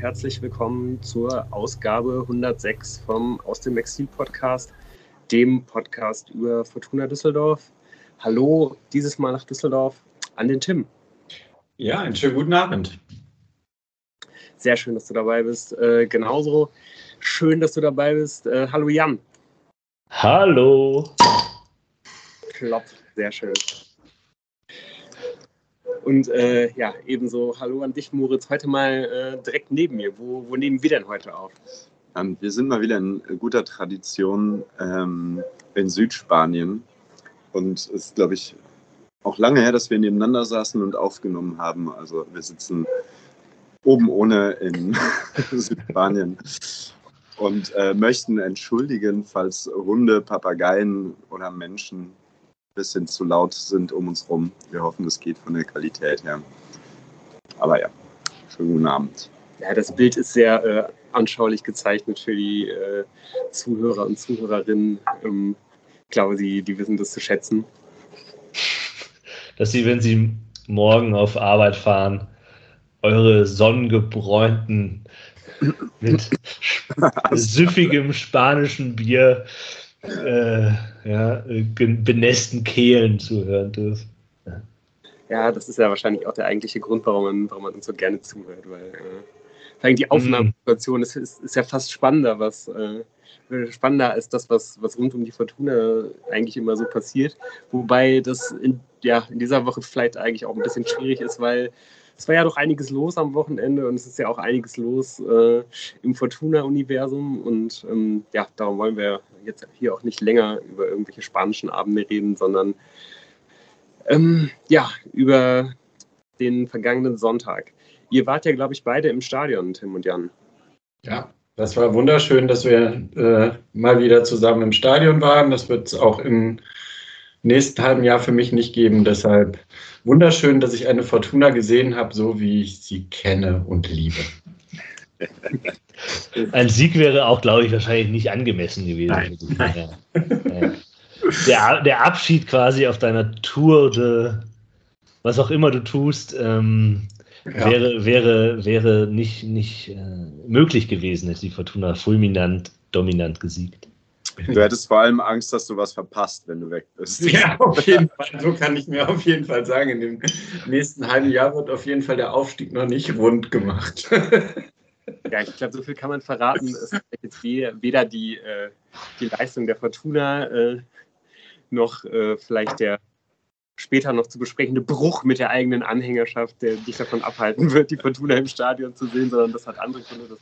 herzlich willkommen zur Ausgabe 106 vom Aus dem Exil Podcast, dem Podcast über Fortuna Düsseldorf. Hallo, dieses Mal nach Düsseldorf an den Tim. Ja, einen schönen guten Abend. Sehr schön, dass du dabei bist. Äh, genauso schön, dass du dabei bist. Äh, hallo Jan. Hallo. Klopp, sehr schön. Und äh, ja, ebenso Hallo an dich, Moritz. Heute mal äh, direkt neben mir. Wo, wo, nehmen wir denn heute auf? Ähm, wir sind mal wieder in guter Tradition ähm, in Südspanien. Und es ist, glaube ich, auch lange her, dass wir nebeneinander saßen und aufgenommen haben. Also wir sitzen oben ohne in Südspanien und äh, möchten entschuldigen, falls Hunde, Papageien oder Menschen bisschen zu laut sind um uns rum. Wir hoffen, es geht von der Qualität her. Aber ja, schönen guten Abend. Ja, das Bild ist sehr äh, anschaulich gezeichnet für die äh, Zuhörer und Zuhörerinnen. Ähm, ich glaube, die, die wissen das zu schätzen. Dass sie, wenn sie morgen auf Arbeit fahren, eure sonnengebräunten mit süffigem spanischen Bier äh, ja, benässten Kehlen zuhören dürfen. Ja. ja. das ist ja wahrscheinlich auch der eigentliche Grund, warum man, warum man uns so gerne zuhört, weil äh, die Aufnahmesituation ist, ist, ist, ja fast spannender, was äh, spannender als das, was, was rund um die Fortuna eigentlich immer so passiert. Wobei das in, ja, in dieser Woche vielleicht eigentlich auch ein bisschen schwierig ist, weil es war ja doch einiges los am Wochenende und es ist ja auch einiges los äh, im Fortuna-Universum. Und ähm, ja, darum wollen wir jetzt hier auch nicht länger über irgendwelche spanischen Abende reden, sondern ähm, ja, über den vergangenen Sonntag. Ihr wart ja, glaube ich, beide im Stadion, Tim und Jan. Ja, das war wunderschön, dass wir äh, mal wieder zusammen im Stadion waren. Das wird es auch im nächsten halben Jahr für mich nicht geben. Deshalb wunderschön, dass ich eine Fortuna gesehen habe, so wie ich sie kenne und liebe. Ein Sieg wäre auch, glaube ich, wahrscheinlich nicht angemessen gewesen. Nein. Nein. Der, der, Abschied quasi auf deiner Tour, de, was auch immer du tust, ähm, ja. wäre, wäre, wäre nicht, nicht äh, möglich gewesen, hätte die Fortuna fulminant, dominant gesiegt. Du hättest vor allem Angst, dass du was verpasst, wenn du weg bist. Ja, auf jeden Fall. So kann ich mir auf jeden Fall sagen. In dem nächsten halben Jahr wird auf jeden Fall der Aufstieg noch nicht rund gemacht. Ja, ich glaube, so viel kann man verraten. Es ist jetzt weder die, äh, die Leistung der Fortuna äh, noch äh, vielleicht der später noch zu besprechende Bruch mit der eigenen Anhängerschaft, der dich davon abhalten wird, die Fortuna im Stadion zu sehen, sondern das hat andere Gründe. Das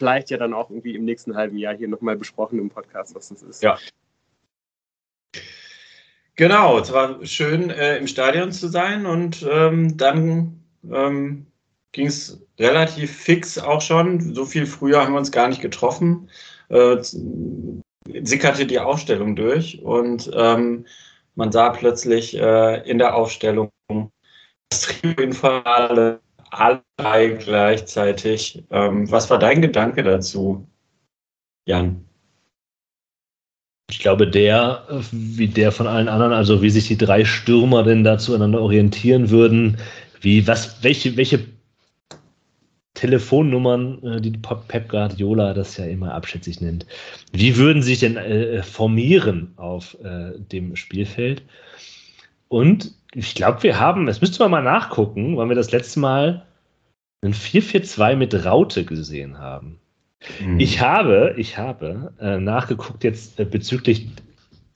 vielleicht ja dann auch irgendwie im nächsten halben Jahr hier nochmal besprochen im Podcast, was das ist. Ja. Genau, es war schön äh, im Stadion zu sein und ähm, dann ähm, ging es relativ fix auch schon. So viel früher haben wir uns gar nicht getroffen. Äh, sickerte die Aufstellung durch und ähm, man sah plötzlich äh, in der Aufstellung das Trio in Finale alle drei gleichzeitig. Ähm, was war dein Gedanke dazu, Jan? Ich glaube, der, wie der von allen anderen, also wie sich die drei Stürmer denn da zueinander orientieren würden, wie, was, welche, welche Telefonnummern, äh, die Pep Guardiola das ja immer abschätzig nennt, wie würden sich denn äh, formieren auf äh, dem Spielfeld? Und ich glaube, wir haben, das müsste man mal nachgucken, weil wir das letzte Mal ein 4-4-2 mit Raute gesehen haben. Mhm. Ich habe, ich habe äh, nachgeguckt jetzt äh, bezüglich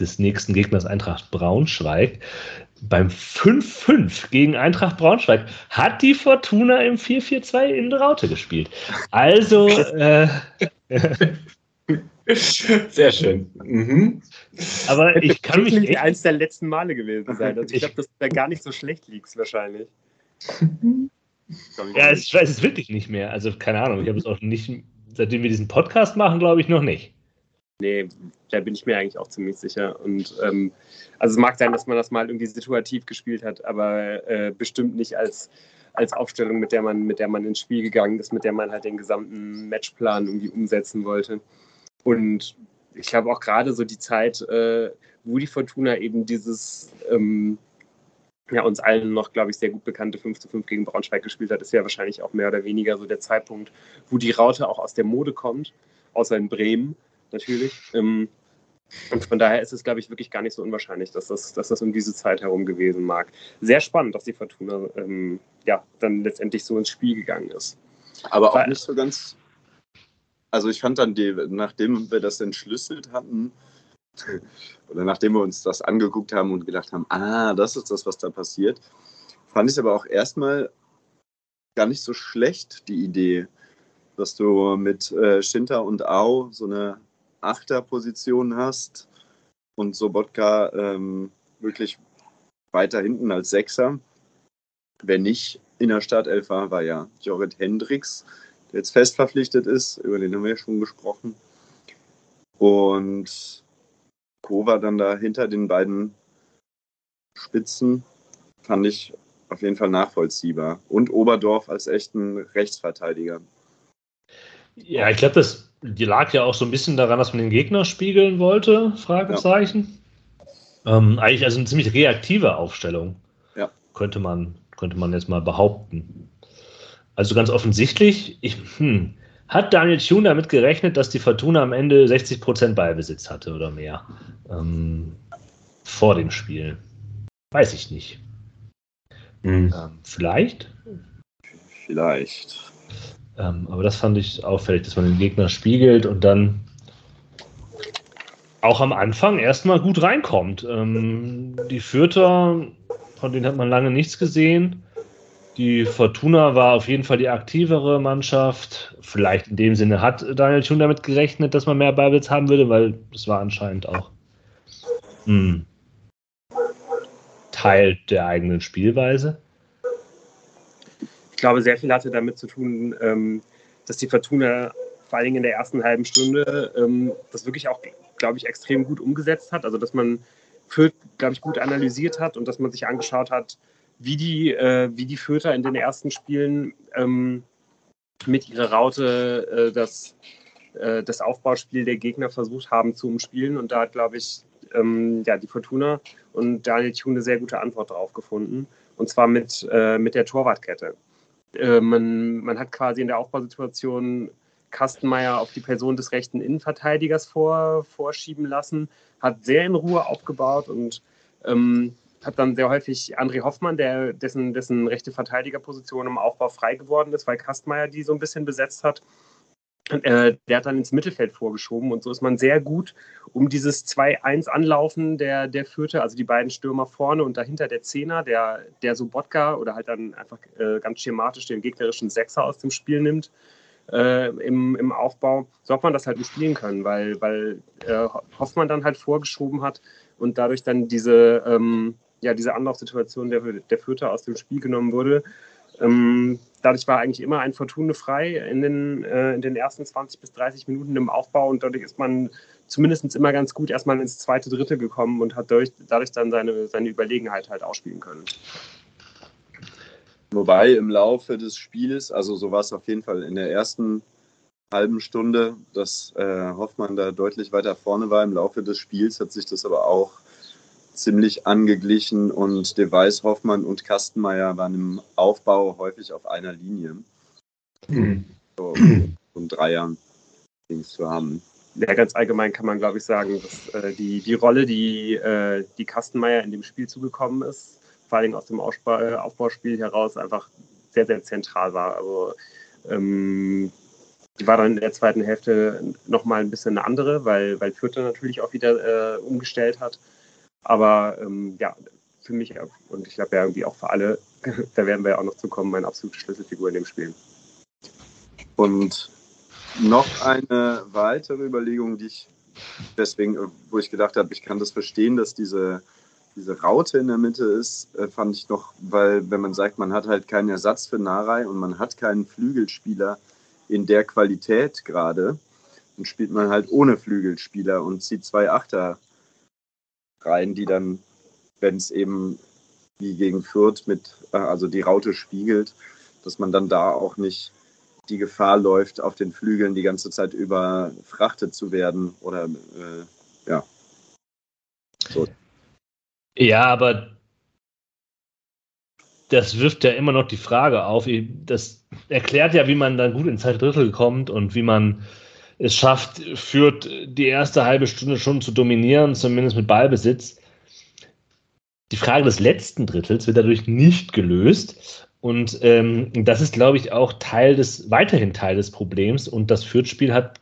des nächsten Gegners Eintracht Braunschweig. Beim 5-5 gegen Eintracht Braunschweig hat die Fortuna im 4-4-2 in Raute gespielt. Also, äh, Sehr schön. Mhm. Aber ich kann mich nicht eins der letzten Male gewesen sein. Also ich glaube, dass du da gar nicht so schlecht liegst wahrscheinlich. Ja, ich weiß es wirklich nicht mehr. Also keine Ahnung. Ich habe es auch nicht, seitdem wir diesen Podcast machen, glaube ich noch nicht. Nee, da bin ich mir eigentlich auch ziemlich sicher. Und ähm, also es mag sein, dass man das mal irgendwie situativ gespielt hat, aber äh, bestimmt nicht als, als Aufstellung, mit der man, mit der man ins Spiel gegangen ist, mit der man halt den gesamten Matchplan irgendwie umsetzen wollte. Und ich glaube auch gerade so die Zeit, äh, wo die Fortuna eben dieses, ähm, ja, uns allen noch, glaube ich, sehr gut bekannte 5 zu 5 gegen Braunschweig gespielt hat, ist ja wahrscheinlich auch mehr oder weniger so der Zeitpunkt, wo die Raute auch aus der Mode kommt, außer in Bremen natürlich. Ähm, und von daher ist es, glaube ich, wirklich gar nicht so unwahrscheinlich, dass das, dass das um diese Zeit herum gewesen mag. Sehr spannend, dass die Fortuna ähm, ja, dann letztendlich so ins Spiel gegangen ist. Aber auch Weil, nicht so ganz. Also ich fand dann, die, nachdem wir das entschlüsselt hatten, oder nachdem wir uns das angeguckt haben und gedacht haben, ah, das ist das, was da passiert, fand ich es aber auch erstmal gar nicht so schlecht, die Idee, dass du mit äh, Shinta und Ao so eine Achterposition hast und Sobotka ähm, wirklich weiter hinten als Sechser. Wer nicht in der Startelf war, war ja Jorrit Hendricks, jetzt fest verpflichtet ist, über den haben wir ja schon gesprochen. Und Kova dann da hinter den beiden Spitzen fand ich auf jeden Fall nachvollziehbar. Und Oberdorf als echten Rechtsverteidiger. Ja, ich glaube, das lag ja auch so ein bisschen daran, dass man den Gegner spiegeln wollte, Fragezeichen. Ja. Ähm, eigentlich also eine ziemlich reaktive Aufstellung, ja. könnte, man, könnte man jetzt mal behaupten. Also ganz offensichtlich, ich, hm, hat Daniel Thune damit gerechnet, dass die Fortuna am Ende 60% Ballbesitz hatte oder mehr? Ähm, vor dem Spiel. Weiß ich nicht. Mhm. Ähm, vielleicht? Vielleicht. Ähm, aber das fand ich auffällig, dass man den Gegner spiegelt und dann auch am Anfang erstmal gut reinkommt. Ähm, die Fürther, von denen hat man lange nichts gesehen. Die Fortuna war auf jeden Fall die aktivere Mannschaft. Vielleicht in dem Sinne hat Daniel schon damit gerechnet, dass man mehr Ballbesitz haben würde, weil es war anscheinend auch hm, Teil der eigenen Spielweise. Ich glaube, sehr viel hatte damit zu tun, ähm, dass die Fortuna vor allen Dingen in der ersten halben Stunde ähm, das wirklich auch, glaube ich, extrem gut umgesetzt hat. Also, dass man Fürth, glaube ich, gut analysiert hat und dass man sich angeschaut hat, wie die, äh, wie die Fürther in den ersten Spielen ähm, mit ihrer Raute äh, das, äh, das Aufbauspiel der Gegner versucht haben zu umspielen. Und da hat, glaube ich, ähm, ja, die Fortuna und Daniel Thune eine sehr gute Antwort darauf gefunden. Und zwar mit, äh, mit der Torwartkette. Äh, man, man hat quasi in der Aufbausituation Kastenmeier auf die Person des rechten Innenverteidigers vor, vorschieben lassen, hat sehr in Ruhe aufgebaut und ähm, hat dann sehr häufig André Hoffmann, der, dessen, dessen rechte Verteidigerposition im Aufbau frei geworden ist, weil Kastmeier die so ein bisschen besetzt hat. Äh, der hat dann ins Mittelfeld vorgeschoben und so ist man sehr gut um dieses 2-1 Anlaufen der, der Fürther, also die beiden Stürmer vorne und dahinter der Zehner, der, der Sobotka oder halt dann einfach äh, ganz schematisch den gegnerischen Sechser aus dem Spiel nimmt äh, im, im Aufbau. So hat man das halt spielen können, weil, weil äh, Hoffmann dann halt vorgeschoben hat und dadurch dann diese, ähm, ja, diese Anlaufsituation der, der Fürther aus dem Spiel genommen wurde. Ähm, dadurch war eigentlich immer ein Fortune frei in den, äh, in den ersten 20 bis 30 Minuten im Aufbau und dadurch ist man zumindest immer ganz gut erstmal ins zweite, dritte gekommen und hat dadurch, dadurch dann seine, seine Überlegenheit halt ausspielen können. Wobei im Laufe des Spiels, also so war es auf jeden Fall in der ersten halben Stunde, dass äh, Hoffmann da deutlich weiter vorne war. Im Laufe des Spiels hat sich das aber auch ziemlich angeglichen und De Weiß, Hoffmann und Kastenmeier waren im Aufbau häufig auf einer Linie. Mhm. So, um Dreier Dings zu haben. Ja, ganz allgemein kann man, glaube ich, sagen, dass äh, die, die Rolle, die, äh, die Kastenmeier in dem Spiel zugekommen ist, vor allem aus dem Aufbau, äh, Aufbauspiel heraus, einfach sehr, sehr zentral war. Also ähm, die war dann in der zweiten Hälfte nochmal ein bisschen eine andere, weil, weil Fürth natürlich auch wieder äh, umgestellt hat. Aber ähm, ja, für mich und ich glaube ja irgendwie auch für alle, da werden wir ja auch noch zu kommen, meine absolute Schlüsselfigur in dem Spiel. Und noch eine weitere Überlegung, die ich deswegen, wo ich gedacht habe, ich kann das verstehen, dass diese, diese Raute in der Mitte ist, äh, fand ich noch, weil wenn man sagt, man hat halt keinen Ersatz für Narei und man hat keinen Flügelspieler in der Qualität gerade, dann spielt man halt ohne Flügelspieler und zieht zwei Achter rein, die dann, wenn es eben wie gegen Fürth mit, äh, also die Raute spiegelt, dass man dann da auch nicht die Gefahr läuft, auf den Flügeln die ganze Zeit überfrachtet zu werden oder äh, ja. So. Ja, aber das wirft ja immer noch die Frage auf. Das erklärt ja, wie man dann gut ins zweite Drittel kommt und wie man es schafft, führt die erste halbe Stunde schon zu dominieren, zumindest mit Ballbesitz. Die Frage des letzten Drittels wird dadurch nicht gelöst. Und ähm, das ist, glaube ich, auch Teil des, weiterhin Teil des Problems. Und das Fürth-Spiel hat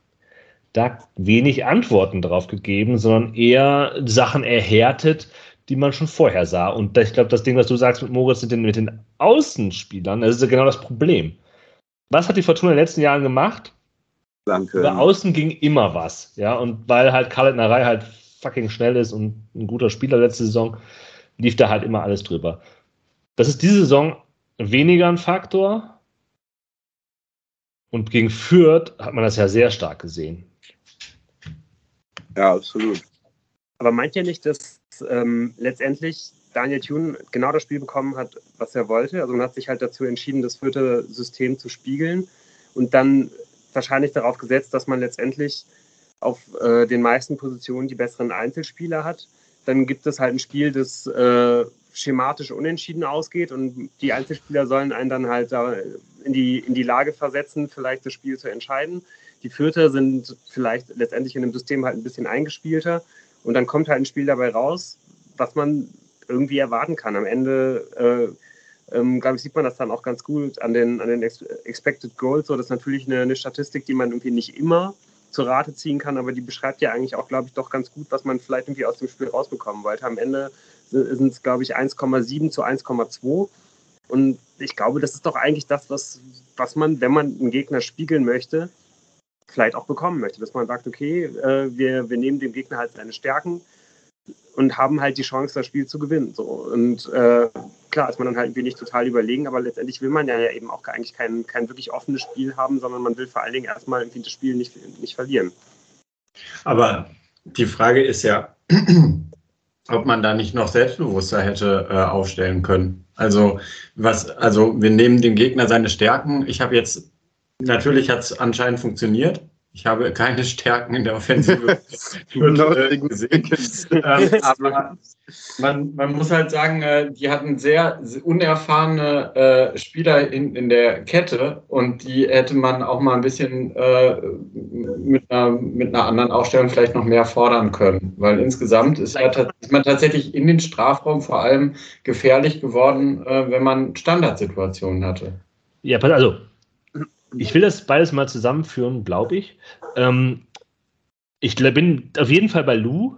da wenig Antworten drauf gegeben, sondern eher Sachen erhärtet, die man schon vorher sah. Und ich glaube, das Ding, was du sagst mit Moritz, mit den, mit den Außenspielern, das ist ja genau das Problem. Was hat die Fortuna in den letzten Jahren gemacht? Danke. Über Außen ging immer was. Ja, und weil halt Khaled Narei halt fucking schnell ist und ein guter Spieler letzte Saison, lief da halt immer alles drüber. Das ist diese Saison weniger ein Faktor. Und gegen Fürth hat man das ja sehr stark gesehen. Ja, absolut. Aber meint ihr nicht, dass ähm, letztendlich Daniel Thune genau das Spiel bekommen hat, was er wollte? Also man hat sich halt dazu entschieden, das vierte System zu spiegeln und dann wahrscheinlich darauf gesetzt, dass man letztendlich auf äh, den meisten Positionen die besseren Einzelspieler hat. Dann gibt es halt ein Spiel, das äh, schematisch unentschieden ausgeht und die Einzelspieler sollen einen dann halt da in die, in die Lage versetzen, vielleicht das Spiel zu entscheiden. Die Vierter sind vielleicht letztendlich in dem System halt ein bisschen eingespielter und dann kommt halt ein Spiel dabei raus, was man irgendwie erwarten kann. Am Ende, äh, ähm, glaube ich, sieht man das dann auch ganz gut an den, an den Expected Goals. So, das ist natürlich eine, eine Statistik, die man irgendwie nicht immer zur Rate ziehen kann, aber die beschreibt ja eigentlich auch, glaube ich, doch ganz gut, was man vielleicht irgendwie aus dem Spiel rausbekommen wollte. Am Ende sind es, glaube ich, 1,7 zu 1,2. Und ich glaube, das ist doch eigentlich das, was, was man, wenn man einen Gegner spiegeln möchte, vielleicht auch bekommen möchte. Dass man sagt, okay, äh, wir, wir nehmen dem Gegner halt seine Stärken und haben halt die Chance, das Spiel zu gewinnen. So. Und äh, klar ist man dann halt irgendwie nicht total überlegen, aber letztendlich will man ja eben auch eigentlich kein, kein wirklich offenes Spiel haben, sondern man will vor allen Dingen erstmal irgendwie das Spiel nicht, nicht verlieren. Aber die Frage ist ja, ob man da nicht noch selbstbewusster hätte äh, aufstellen können. Also was, also wir nehmen dem Gegner seine Stärken. Ich habe jetzt Natürlich hat es anscheinend funktioniert. Ich habe keine Stärken in der Offensive äh, gesehen. ähm, aber man, man, muss halt sagen, äh, die hatten sehr unerfahrene äh, Spieler in, in der Kette und die hätte man auch mal ein bisschen äh, mit, einer, mit einer anderen Aufstellung vielleicht noch mehr fordern können. Weil insgesamt ist, ist man tatsächlich in den Strafraum vor allem gefährlich geworden, äh, wenn man Standardsituationen hatte. Ja, also ich will das beides mal zusammenführen, glaube ich. Ähm, ich bin auf jeden Fall bei Lou.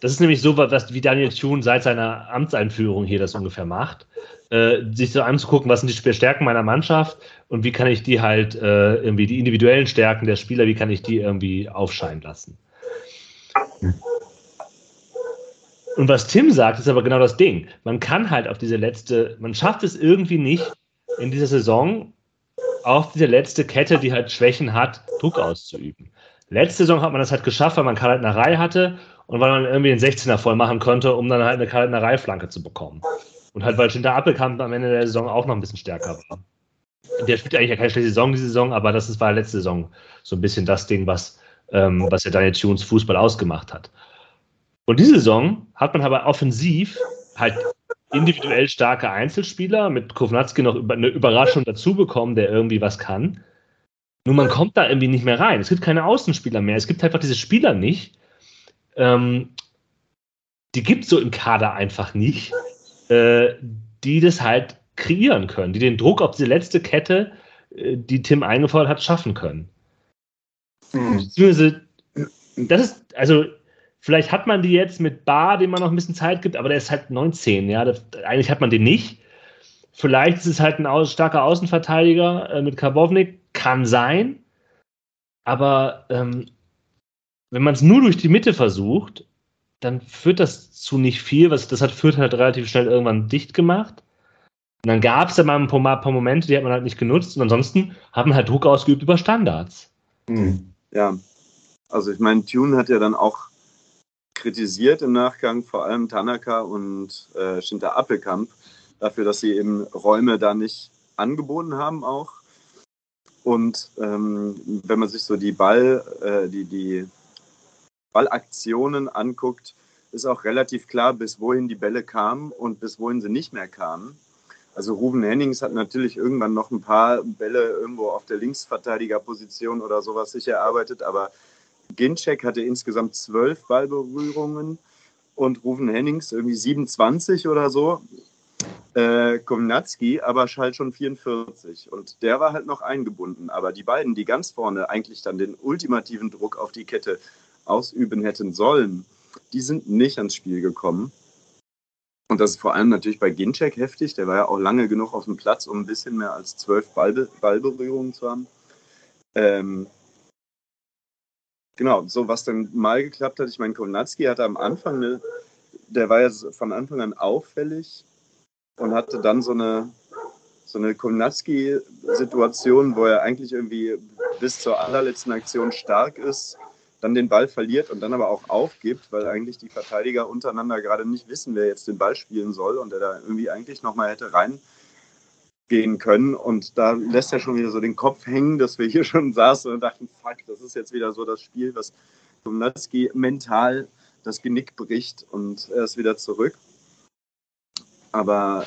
Das ist nämlich so, was wie Daniel Thune seit seiner Amtseinführung hier das ungefähr macht. Äh, sich so anzugucken, was sind die Stärken meiner Mannschaft und wie kann ich die halt äh, irgendwie die individuellen Stärken der Spieler, wie kann ich die irgendwie aufscheinen lassen. Und was Tim sagt, ist aber genau das Ding. Man kann halt auf diese letzte, man schafft es irgendwie nicht in dieser Saison auf diese letzte Kette, die halt Schwächen hat, Druck auszuüben. Letzte Saison hat man das halt geschafft, weil man halt eine Reihe hatte und weil man irgendwie den 16er voll machen konnte, um dann halt eine Reihe-Flanke zu bekommen. Und halt, weil Schinter Appelkamp am Ende der Saison auch noch ein bisschen stärker war. Der spielt eigentlich ja keine schlechte Saison diese Saison, aber das war letzte Saison so ein bisschen das Ding, was, ähm, was ja Daniel Tunes Fußball ausgemacht hat. Und diese Saison hat man aber offensiv halt individuell starke Einzelspieler, mit Kovnatski noch eine Überraschung dazu bekommen, der irgendwie was kann. Nur man kommt da irgendwie nicht mehr rein. Es gibt keine Außenspieler mehr. Es gibt einfach diese Spieler nicht. Ähm, die gibt es so im Kader einfach nicht, äh, die das halt kreieren können, die den Druck auf diese letzte Kette, äh, die Tim eingefordert hat, schaffen können. Mhm. Das ist, also Vielleicht hat man die jetzt mit Bar, dem man noch ein bisschen Zeit gibt, aber der ist halt 19, ja. Das, eigentlich hat man den nicht. Vielleicht ist es halt ein starker Außenverteidiger äh, mit Karbovnik, kann sein. Aber ähm, wenn man es nur durch die Mitte versucht, dann führt das zu nicht viel. Was, das hat Fürth halt relativ schnell irgendwann dicht gemacht. Und dann gab es da mal ein paar, paar, Momente, die hat man halt nicht genutzt. Und ansonsten hat man halt Druck ausgeübt über Standards. Hm. Ja, also ich meine, Tune hat ja dann auch kritisiert im Nachgang, vor allem Tanaka und äh, Shinta Appelkamp, dafür, dass sie eben Räume da nicht angeboten haben auch. Und ähm, wenn man sich so die Ball, äh, die, die Ballaktionen anguckt, ist auch relativ klar, bis wohin die Bälle kamen und bis wohin sie nicht mehr kamen. Also Ruben Hennings hat natürlich irgendwann noch ein paar Bälle irgendwo auf der Linksverteidigerposition oder sowas sich erarbeitet, aber Ginczek hatte insgesamt zwölf Ballberührungen und Ruven Hennings irgendwie 27 oder so. Äh, Komnatski aber halt schon 44 und der war halt noch eingebunden. Aber die beiden, die ganz vorne eigentlich dann den ultimativen Druck auf die Kette ausüben hätten sollen, die sind nicht ans Spiel gekommen. Und das ist vor allem natürlich bei Ginczek heftig. Der war ja auch lange genug auf dem Platz, um ein bisschen mehr als zwölf Ballbe Ballberührungen zu haben. Ähm, genau, so was dann mal geklappt hat. Ich meine, Kownatski hatte am Anfang eine, der war ja von Anfang an auffällig und hatte dann so eine, so eine Kownatski-Situation, wo er eigentlich irgendwie bis zur allerletzten Aktion stark ist, dann den Ball verliert und dann aber auch aufgibt, weil eigentlich die Verteidiger untereinander gerade nicht wissen, wer jetzt den Ball spielen soll und er da irgendwie eigentlich nochmal hätte reingehen können. Und da lässt er schon wieder so den Kopf hängen, dass wir hier schon saßen und dachten, fuck, das ist jetzt wieder so das Spiel, was Domnatski mental das Genick bricht und er ist wieder zurück. Aber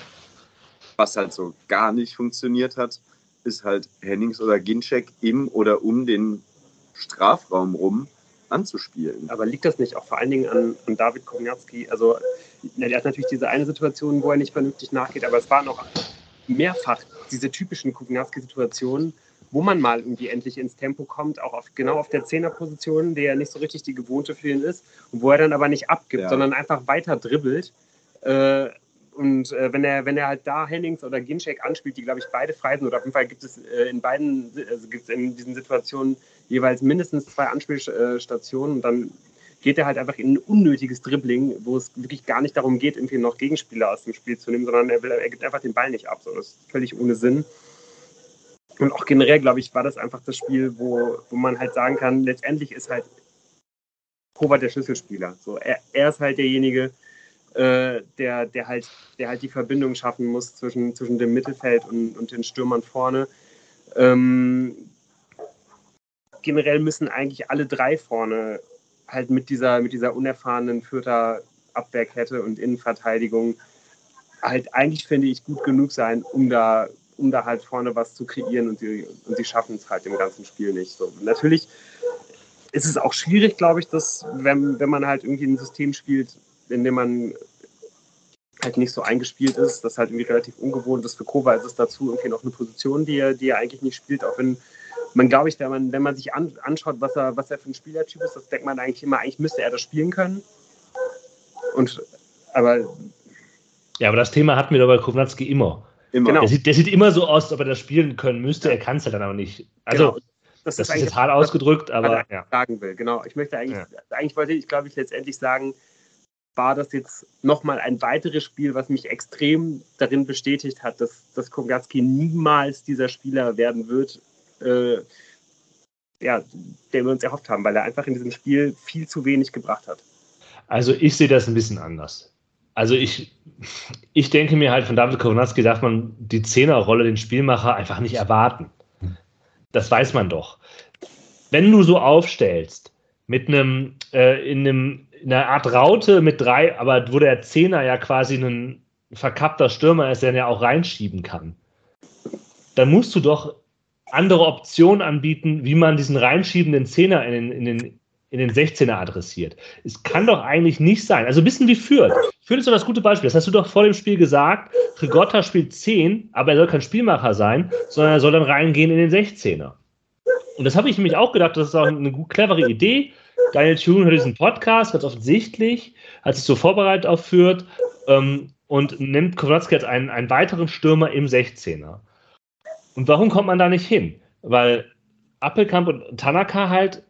was halt so gar nicht funktioniert hat, ist halt Hennings oder Ginczek im oder um den Strafraum rum anzuspielen. Aber liegt das nicht auch vor allen Dingen an, an David Kownatski? Also, er hat natürlich diese eine Situation, wo er nicht vernünftig nachgeht, aber es waren auch mehrfach diese typischen Kownatski-Situationen, wo man mal irgendwie endlich ins Tempo kommt, auch auf, genau auf der Zehnerposition, der ja nicht so richtig die gewohnte für ihn ist, und wo er dann aber nicht abgibt, ja. sondern einfach weiter dribbelt. Äh, und äh, wenn, er, wenn er halt da Hennings oder Ginczek anspielt, die, glaube ich, beide frei sind, oder auf jeden Fall gibt es äh, in beiden, also gibt es in diesen Situationen jeweils mindestens zwei Anspielstationen und dann geht er halt einfach in ein unnötiges Dribbling, wo es wirklich gar nicht darum geht, irgendwie noch Gegenspieler aus dem Spiel zu nehmen, sondern er, will, er gibt einfach den Ball nicht ab. So, das ist völlig ohne Sinn. Und auch generell, glaube ich, war das einfach das Spiel, wo, wo man halt sagen kann, letztendlich ist halt Kovac der Schlüsselspieler. So, er, er ist halt derjenige, äh, der, der, halt, der halt die Verbindung schaffen muss zwischen, zwischen dem Mittelfeld und, und den Stürmern vorne. Ähm, generell müssen eigentlich alle drei vorne halt mit dieser, mit dieser unerfahrenen Fürther Abwehrkette und Innenverteidigung halt eigentlich, finde ich, gut genug sein, um da, um da halt vorne was zu kreieren und sie, und sie schaffen es halt im ganzen Spiel nicht. So, natürlich ist es auch schwierig, glaube ich, dass, wenn, wenn man halt irgendwie ein System spielt, in dem man halt nicht so eingespielt ist, das halt irgendwie relativ ungewohnt ist. Für Kova ist es dazu irgendwie noch eine Position, die er, die er eigentlich nicht spielt, auch wenn man, glaube ich, wenn man, wenn man sich an, anschaut, was er, was er für ein Spielertyp ist, das denkt man eigentlich immer, eigentlich müsste er das spielen können. Und, aber. Ja, aber das Thema hatten wir doch bei Kovnatski immer. immer. Genau. Der, sieht, der sieht immer so aus, als ob er das spielen können müsste, er kann es ja dann aber nicht. Also, genau. das, das, ist, ist jetzt hart ausgedrückt, aber. Ja. sagen will, genau. Ich möchte eigentlich, ja. eigentlich wollte ich, glaube ich, letztendlich sagen, war das jetzt nochmal ein weiteres Spiel, was mich extrem darin bestätigt hat, dass, dass Kogatski niemals dieser Spieler werden wird, äh, ja, den wir uns erhofft haben, weil er einfach in diesem Spiel viel zu wenig gebracht hat. Also ich sehe das ein bisschen anders. Also ich, ich denke mir halt, von David Kownatski darf man die Zehnerrolle, den Spielmacher, einfach nicht erwarten. Das weiß man doch. Wenn du so aufstellst, mit einem, äh, in einem in einer Art Raute mit drei, aber wo der Zehner ja quasi ein verkappter Stürmer ist, der ja auch reinschieben kann. Dann musst du doch andere Optionen anbieten, wie man diesen reinschiebenden Zehner in den, in den, in den 16er adressiert. Es kann doch eigentlich nicht sein. Also ein bisschen wie Fürth. Fürth ist doch das gute Beispiel. Das hast du doch vor dem Spiel gesagt. Rigotta spielt 10, aber er soll kein Spielmacher sein, sondern er soll dann reingehen in den 16er. Und das habe ich nämlich auch gedacht, das ist auch eine gut clevere Idee. Daniel Thune hört diesen Podcast, ganz offensichtlich, hat sich so vorbereitet auf Fürth ähm, und nimmt Kowalski als einen, einen weiteren Stürmer im 16er. Und warum kommt man da nicht hin? Weil Appelkamp und Tanaka halt,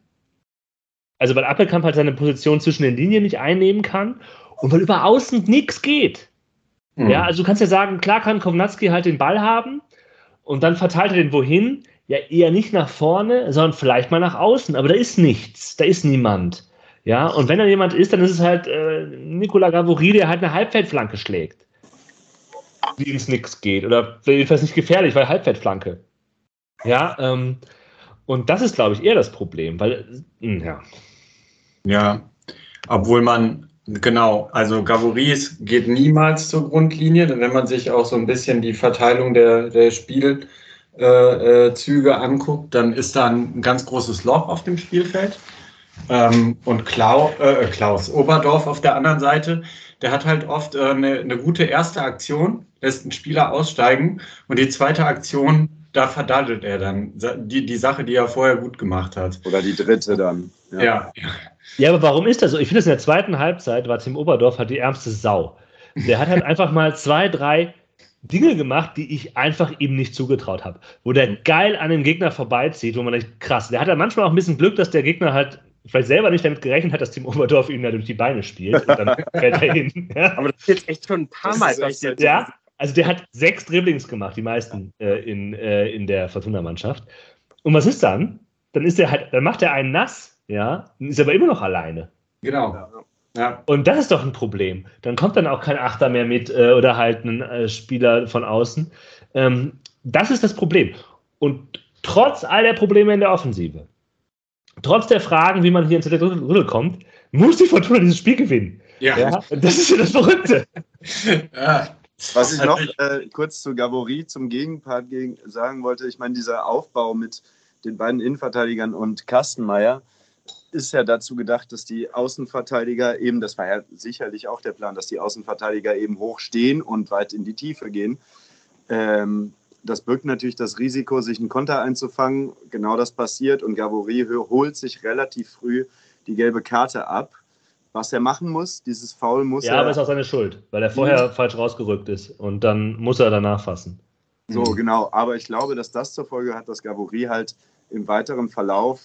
also weil Appelkamp halt seine Position zwischen den Linien nicht einnehmen kann und weil über außen nichts geht. Mhm. Ja, also du kannst ja sagen, klar kann Kovnatski halt den Ball haben und dann verteilt er den wohin ja eher nicht nach vorne, sondern vielleicht mal nach außen. Aber da ist nichts, da ist niemand. Ja, und wenn da jemand ist, dann ist es halt äh, Nicola Gavori, der halt eine Halbfeldflanke schlägt. Die ins Nix geht. Oder jedenfalls nicht gefährlich, weil Halbfeldflanke. Ja, ähm, und das ist, glaube ich, eher das Problem, weil, hm, ja. Ja, obwohl man Genau, also Gavoris geht niemals zur Grundlinie, denn wenn man sich auch so ein bisschen die Verteilung der, der Spielzüge äh, anguckt, dann ist da ein ganz großes Loch auf dem Spielfeld. Ähm, und Klau, äh, Klaus Oberdorf auf der anderen Seite, der hat halt oft äh, eine, eine gute erste Aktion, lässt einen Spieler aussteigen und die zweite Aktion, da verdaddelt er dann die, die Sache, die er vorher gut gemacht hat. Oder die dritte dann. Ja. ja. ja. aber warum ist das so? Ich finde, in der zweiten Halbzeit war Tim Oberdorf halt die ärmste Sau. Der hat halt einfach mal zwei, drei Dinge gemacht, die ich einfach ihm nicht zugetraut habe. Wo der geil an dem Gegner vorbeizieht, wo man denkt, krass. Der hat ja manchmal auch ein bisschen Glück, dass der Gegner halt vielleicht selber nicht damit gerechnet hat, dass Tim Oberdorf ihn da durch die Beine spielt. Und dann fällt er hin. Ja. Aber das ist jetzt echt schon ein paar Mal passiert. Ja, also der hat sechs Dribblings gemacht, die meisten äh, in, äh, in der Fortuna-Mannschaft. Und was ist dann? Dann ist er halt, dann macht er einen nass, ja, ist aber immer noch alleine. Genau. Ja. Und das ist doch ein Problem. Dann kommt dann auch kein Achter mehr mit äh, oder halt ein äh, Spieler von außen. Ähm, das ist das Problem. Und trotz all der Probleme in der Offensive, trotz der Fragen, wie man hier ins Rüttel kommt, muss die Fortuna dieses Spiel gewinnen. Ja. ja. Das ist ja das Verrückte. ja. Was ich noch äh, kurz zu Gabori zum Gegenpart gegen, sagen wollte, ich meine, dieser Aufbau mit den beiden Innenverteidigern und Kastenmeier ist ja dazu gedacht, dass die Außenverteidiger eben, das war ja sicherlich auch der Plan, dass die Außenverteidiger eben hoch stehen und weit in die Tiefe gehen. Ähm, das birgt natürlich das Risiko, sich einen Konter einzufangen. Genau das passiert und Gabori holt sich relativ früh die gelbe Karte ab. Was er machen muss, dieses Foul muss ja, er. Ja, aber ist auch seine Schuld, weil er vorher mhm. falsch rausgerückt ist und dann muss er danach fassen. So, genau. Aber ich glaube, dass das zur Folge hat, dass Gabori halt im weiteren Verlauf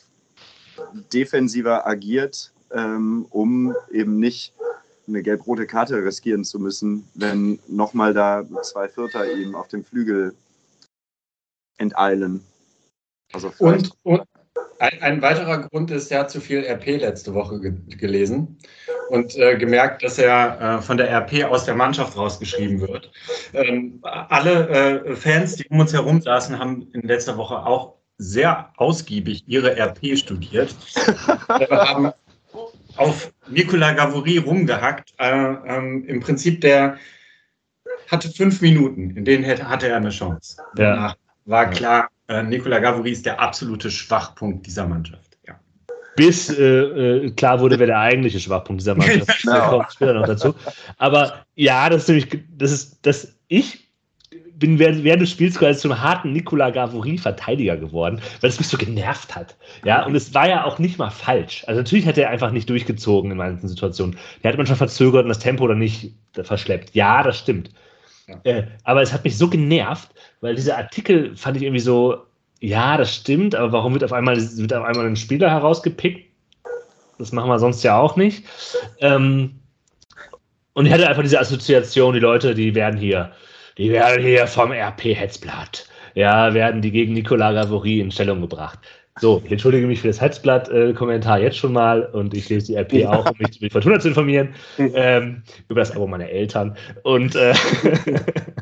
defensiver agiert, ähm, um eben nicht eine gelb-rote Karte riskieren zu müssen, wenn nochmal da zwei Vierter ihm auf dem Flügel enteilen. Also und, und ein, ein, weiterer Grund ist, er hat zu viel RP letzte Woche ge gelesen und äh, gemerkt, dass er äh, von der RP aus der Mannschaft rausgeschrieben wird. Ähm, alle äh, Fans, die um uns herum saßen, haben in letzter Woche auch sehr ausgiebig ihre RP studiert. Wir haben auf Nicola Gavouri rumgehackt. Äh, ähm, Im Prinzip, der hatte fünf Minuten, in denen hätte, hatte er eine Chance. Ja. War klar, äh, Nicola Gavouri ist der absolute Schwachpunkt dieser Mannschaft. Ja. Bis äh, äh klar wurde, wer der eigentliche Schwachpunkt dieser Mannschaft ist. Genau. Da kommt später noch dazu. Aber ja, das ist nämlich, das ist, das, ich bin während, während des Spiels quasi zum harten Nicola Gavouri-Verteidiger geworden, weil es mich so genervt hat. Ja, und es war ja auch nicht mal falsch. Also natürlich hat er einfach nicht durchgezogen in manchen Situationen. Der hat manchmal verzögert und das Tempo dann nicht verschleppt. Ja, das stimmt. Ja. Äh, aber es hat mich so genervt, weil dieser Artikel fand ich irgendwie so, ja, das stimmt, aber warum wird auf einmal, wird auf einmal ein Spieler herausgepickt? Das machen wir sonst ja auch nicht. Ähm, und ich hatte einfach diese Assoziation, die Leute, die werden hier, die werden hier vom RP-Hetzblatt, ja, werden die gegen Nicolas Gavory in Stellung gebracht. So, ich entschuldige mich für das Hetzblatt-Kommentar jetzt schon mal und ich lese die RP auch, um mich über Fortuna zu informieren, ähm, über das Abo meiner Eltern. Und äh,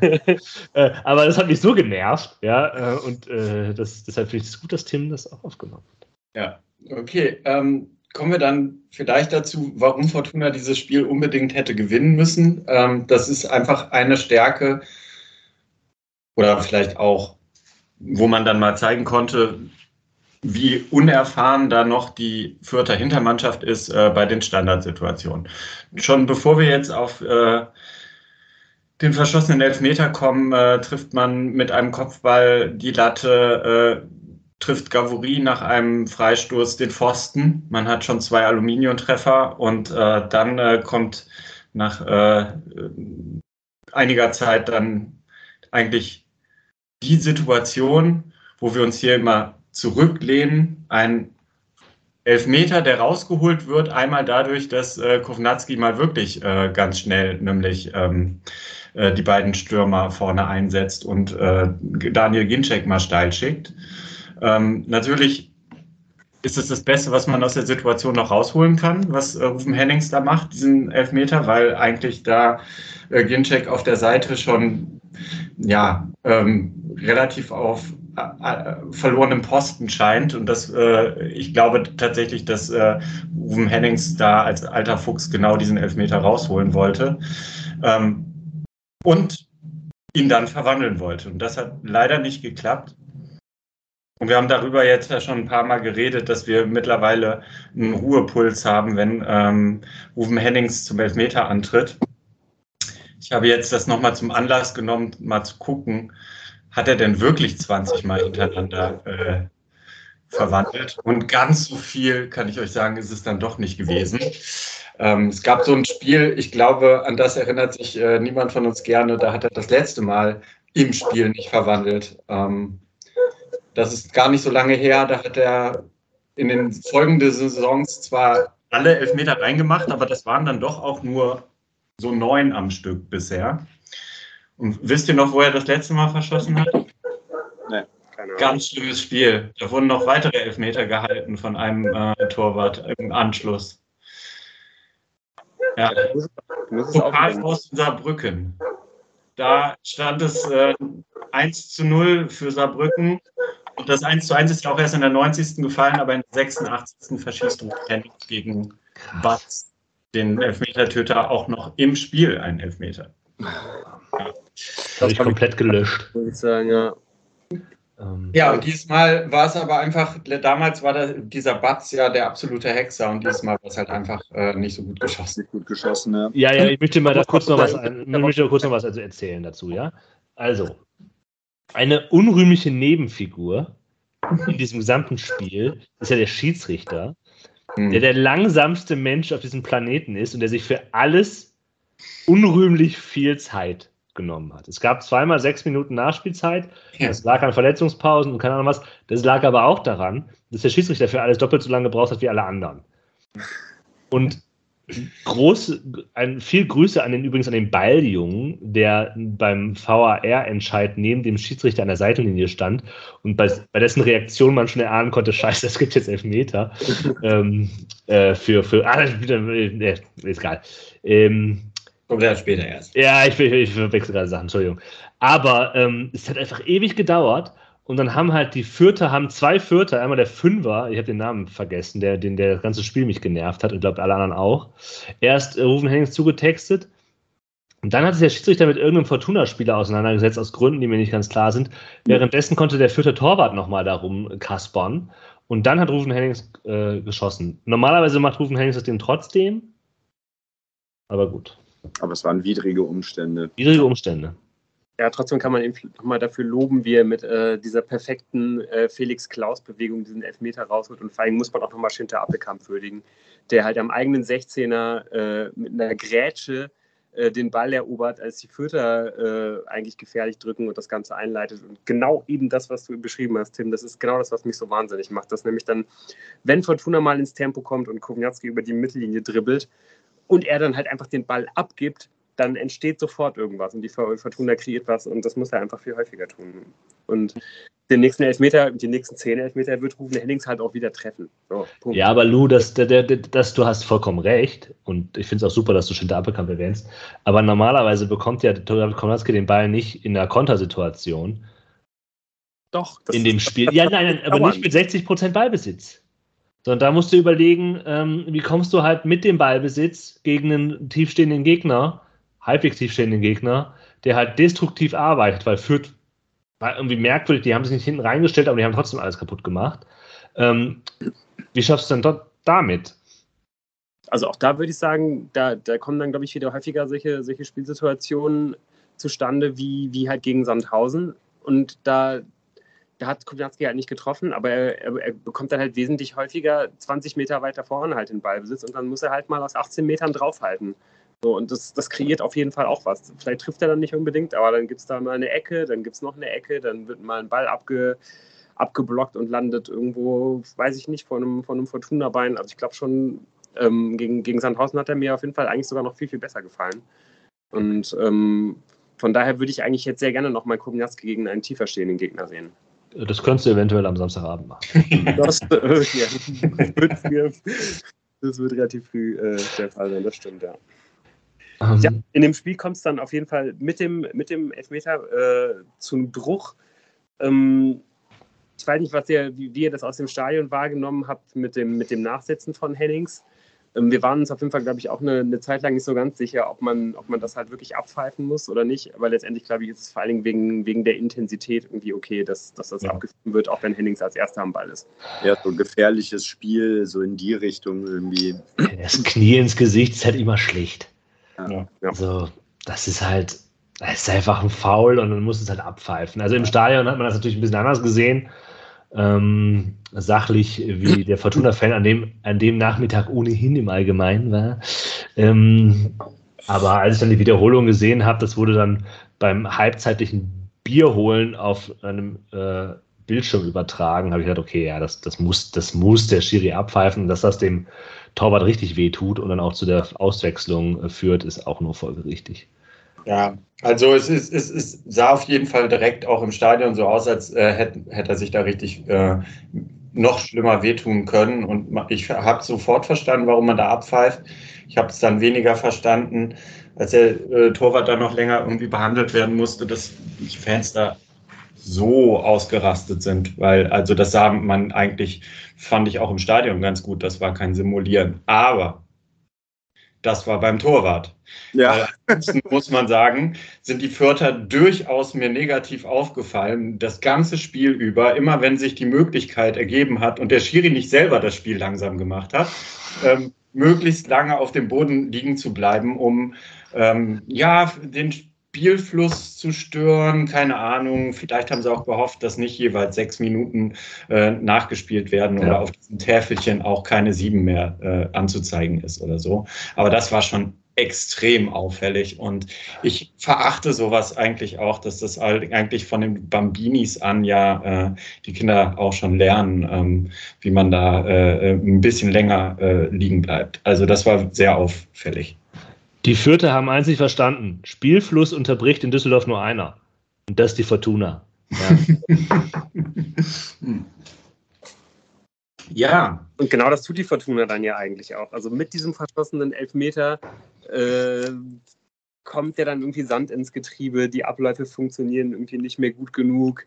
äh, aber das hat mich so genervt, ja, äh, und äh, das, deshalb finde ich es gut, dass Tim das auch aufgenommen hat. Ja, okay. Ähm, kommen wir dann vielleicht dazu, warum Fortuna dieses Spiel unbedingt hätte gewinnen müssen. Ähm, das ist einfach eine Stärke oder vielleicht auch, wo man dann mal zeigen konnte, wie unerfahren da noch die Fürther Hintermannschaft ist äh, bei den Standardsituationen. Schon bevor wir jetzt auf äh, den verschossenen Elfmeter kommen, äh, trifft man mit einem Kopfball die Latte, äh, trifft Gavouri nach einem Freistoß den Pfosten. Man hat schon zwei Aluminiumtreffer und äh, dann äh, kommt nach einiger Zeit dann eigentlich die Situation, wo wir uns hier immer zurücklehnen, ein Elfmeter, der rausgeholt wird, einmal dadurch, dass äh, Kovnatski mal wirklich äh, ganz schnell nämlich ähm, äh, die beiden Stürmer vorne einsetzt und äh, Daniel Ginczek mal steil schickt. Ähm, natürlich ist es das Beste, was man aus der Situation noch rausholen kann, was äh, Rufen Hennings da macht, diesen Elfmeter, weil eigentlich da äh, Ginczek auf der Seite schon ja, ähm, relativ auf verlorenem Posten scheint. Und das, äh, ich glaube tatsächlich, dass äh, Ruben Hennings da als alter Fuchs genau diesen Elfmeter rausholen wollte. Ähm, und ihn dann verwandeln wollte. Und das hat leider nicht geklappt. Und wir haben darüber jetzt ja schon ein paar Mal geredet, dass wir mittlerweile einen Ruhepuls haben, wenn ähm, Ruven Hennings zum Elfmeter antritt. Ich habe jetzt das nochmal zum Anlass genommen, mal zu gucken, hat er denn wirklich 20 Mal hintereinander äh, verwandelt? Und ganz so viel, kann ich euch sagen, ist es dann doch nicht gewesen. Ähm, es gab so ein Spiel, ich glaube, an das erinnert sich äh, niemand von uns gerne, da hat er das letzte Mal im Spiel nicht verwandelt. Ähm, das ist gar nicht so lange her, da hat er in den folgenden Saisons zwar alle Elfmeter reingemacht, aber das waren dann doch auch nur so neun am Stück bisher. Und wisst ihr noch, wo er das letzte Mal verschossen hat? Nee, keine Ahnung. Ganz schlimmes Spiel. Da wurden noch weitere Elfmeter gehalten von einem äh, Torwart im Anschluss. Ja, Pokal aus Saarbrücken. Da stand es äh, 1 zu 0 für Saarbrücken. Und das 1 zu 1 ist ja auch erst in der 90. gefallen, aber in der 86. verschießt Hennig gegen Batz, den Elfmetertöter, auch noch im Spiel einen Elfmeter. Das habe ich komplett gelöscht. Würde ich sagen, ja. Ähm, ja, und diesmal war es aber einfach, damals war der, dieser Batz ja der absolute Hexer und diesmal war es halt einfach äh, nicht so gut geschossen. Nicht gut geschossen, ja. Ja, ja, ich möchte mal da kurz noch was, ich möchte kurz noch was erzählen dazu, ja. Also, eine unrühmliche Nebenfigur in diesem gesamten Spiel ist ja der Schiedsrichter, hm. der der langsamste Mensch auf diesem Planeten ist und der sich für alles unrühmlich viel Zeit genommen hat. Es gab zweimal sechs Minuten Nachspielzeit. Ja. Das lag an Verletzungspausen und keine Ahnung was. Das lag aber auch daran, dass der Schiedsrichter für alles doppelt so lange gebraucht hat wie alle anderen. Und groß, ein, viel Grüße an den übrigens an den Balljungen, der beim VAR-Entscheid neben dem Schiedsrichter an der Seitenlinie stand und bei, bei dessen Reaktion man schon erahnen konnte, scheiße, es gibt jetzt Elfmeter. ähm, äh, für, für, ah, äh, ist egal. Ähm, Kommt ja später erst. Ja, ich, ich, ich verwechsel gerade Sachen, Entschuldigung. Aber ähm, es hat einfach ewig gedauert. Und dann haben halt die Vierter, haben zwei Vierter, einmal der Fünfer, ich habe den Namen vergessen, der, den der das ganze Spiel mich genervt hat und glaube alle anderen auch. Erst äh, Rufen Hennings zugetextet. Und dann hat sich der Schiedsrichter mit irgendeinem Fortuna-Spieler auseinandergesetzt, aus Gründen, die mir nicht ganz klar sind. Währenddessen konnte der vierte Torwart nochmal darum kaspern. Und dann hat Rufen Hennings äh, geschossen. Normalerweise macht Rufen Hennings das Ding trotzdem. Aber gut. Aber es waren widrige Umstände. Widrige Umstände. Ja, trotzdem kann man ihn nochmal dafür loben, wie er mit äh, dieser perfekten äh, Felix-Klaus-Bewegung diesen Elfmeter rausholt. Und vor allem muss man auch nochmal Schinter Appelkamp würdigen, der halt am eigenen 16er äh, mit einer Grätsche äh, den Ball erobert, als die Fürther äh, eigentlich gefährlich drücken und das Ganze einleitet. Und genau eben das, was du beschrieben hast, Tim, das ist genau das, was mich so wahnsinnig macht. Dass nämlich dann, wenn Fortuna mal ins Tempo kommt und Kovnatski über die Mittellinie dribbelt, und er dann halt einfach den Ball abgibt, dann entsteht sofort irgendwas und die Fortuna kreiert was und das muss er einfach viel häufiger tun. Und den nächsten Elfmeter, die nächsten zehn Elfmeter wird Rufen Hennings halt auch wieder treffen. So, ja, aber Lou, das, das, das, du hast vollkommen recht und ich finde es auch super, dass du Schinter Appelkamp erwähnst, aber normalerweise bekommt ja Konatski den Ball nicht in einer Kontersituation. Doch. in dem Spiel. Ja, nein, nein aber nicht mit 60% Ballbesitz. Sondern da musst du überlegen, ähm, wie kommst du halt mit dem Ballbesitz gegen einen tiefstehenden Gegner, halbwegs tiefstehenden Gegner, der halt destruktiv arbeitet, weil Fürth war irgendwie merkwürdig, die haben sich nicht hinten reingestellt, aber die haben trotzdem alles kaputt gemacht. Ähm, wie schaffst du denn dort damit? Also auch da würde ich sagen, da, da kommen dann, glaube ich, wieder häufiger solche, solche Spielsituationen zustande, wie, wie halt gegen Sandhausen. Und da, da hat Kubnatski halt nicht getroffen, aber er, er, bekommt dann halt wesentlich häufiger 20 Meter weiter vorne halt den Ballbesitz und dann muss er halt mal aus 18 Metern draufhalten. So, und das, das kreiert auf jeden Fall auch was. Vielleicht trifft er dann nicht unbedingt, aber dann gibt es da mal eine Ecke, dann gibt es noch eine Ecke, dann wird mal ein Ball abge, abgeblockt und landet irgendwo, weiß ich nicht, vor einem, vor einem Fortuna-Bein. Also ich glaube schon, ähm, gegen, gegen Sandhausen hat er mir auf jeden Fall eigentlich sogar noch viel, viel besser gefallen. Und ähm, von daher würde ich eigentlich jetzt sehr gerne noch mal Kubnatski gegen einen tiefer stehenden Gegner sehen. Das könntest du eventuell am Samstagabend machen. das, äh, ja. das, wird relativ früh äh, der Fall sein, das stimmt, ja. Um. Ähm. ja in dem Spiel kommt es dann auf jeden Fall mit dem, mit dem Elfmeter äh, zum Bruch. Ähm, ich weiß nicht, was ihr, wie, wie ihr das aus dem Stadion wahrgenommen habt mit dem, mit dem Nachsetzen von Hennings. Ähm, wir waren uns auf jeden Fall, glaube ich, auch eine, eine, Zeit lang nicht so ganz sicher, ob man, ob man das halt wirklich abpfeifen muss oder nicht. Aber letztendlich, glaube ich, ist es vor allen Dingen wegen, wegen der Intensität irgendwie okay, dass, dass das ja. abgepfiffen wird, auch wenn Hennings als erster am Ball ist. Ja, so ein gefährliches Spiel, so in die Richtung irgendwie. Das Knie ins Gesicht ist halt immer schlecht. Ja. Also, das ist halt, das ist einfach ein Foul und man muss es halt abpfeifen. Also im Stadion hat man das natürlich ein bisschen anders gesehen ähm, sachlich, wie der Fortuna-Fan an dem, an dem Nachmittag ohnehin im Allgemeinen war. Ähm, aber als ich dann die Wiederholung gesehen habe, das wurde dann beim halbzeitlichen Bierholen auf einem äh, Bildschirm übertragen, habe ich gedacht, okay, ja, das, das, muss, das muss der Schiri abpfeifen. Dass das dem Torwart richtig wehtut und dann auch zu der Auswechslung äh, führt, ist auch nur folgerichtig. Ja, also es, ist, es, es sah auf jeden Fall direkt auch im Stadion so aus, als äh, hätte, hätte er sich da richtig äh, noch schlimmer wehtun können. Und ich habe sofort verstanden, warum man da abpfeift. Ich habe es dann weniger verstanden, als der äh, Torwart da noch länger irgendwie behandelt werden musste, dass die Fans da so ausgerastet sind, weil also das sah man eigentlich, fand ich auch im Stadion ganz gut, das war kein Simulieren. Aber das war beim Torwart. Ja. Ansonsten muss man sagen, sind die Fürther durchaus mir negativ aufgefallen, das ganze Spiel über, immer wenn sich die Möglichkeit ergeben hat und der Schiri nicht selber das Spiel langsam gemacht hat, ähm, möglichst lange auf dem Boden liegen zu bleiben, um ähm, ja, den Spielfluss zu stören. Keine Ahnung. Vielleicht haben sie auch gehofft, dass nicht jeweils sechs Minuten äh, nachgespielt werden ja. oder auf diesem Täfelchen auch keine sieben mehr äh, anzuzeigen ist oder so. Aber das war schon extrem auffällig und ich verachte sowas eigentlich auch, dass das eigentlich von den Bambinis an ja äh, die Kinder auch schon lernen, ähm, wie man da äh, äh ein bisschen länger äh, liegen bleibt. Also das war sehr auffällig. Die Vierte haben einzig verstanden. Spielfluss unterbricht in Düsseldorf nur einer. Und das ist die Fortuna. Ja. ja. Und genau das tut die Fortuna dann ja eigentlich auch. Also mit diesem verschossenen Elfmeter äh, kommt ja dann irgendwie Sand ins Getriebe. Die Abläufe funktionieren irgendwie nicht mehr gut genug.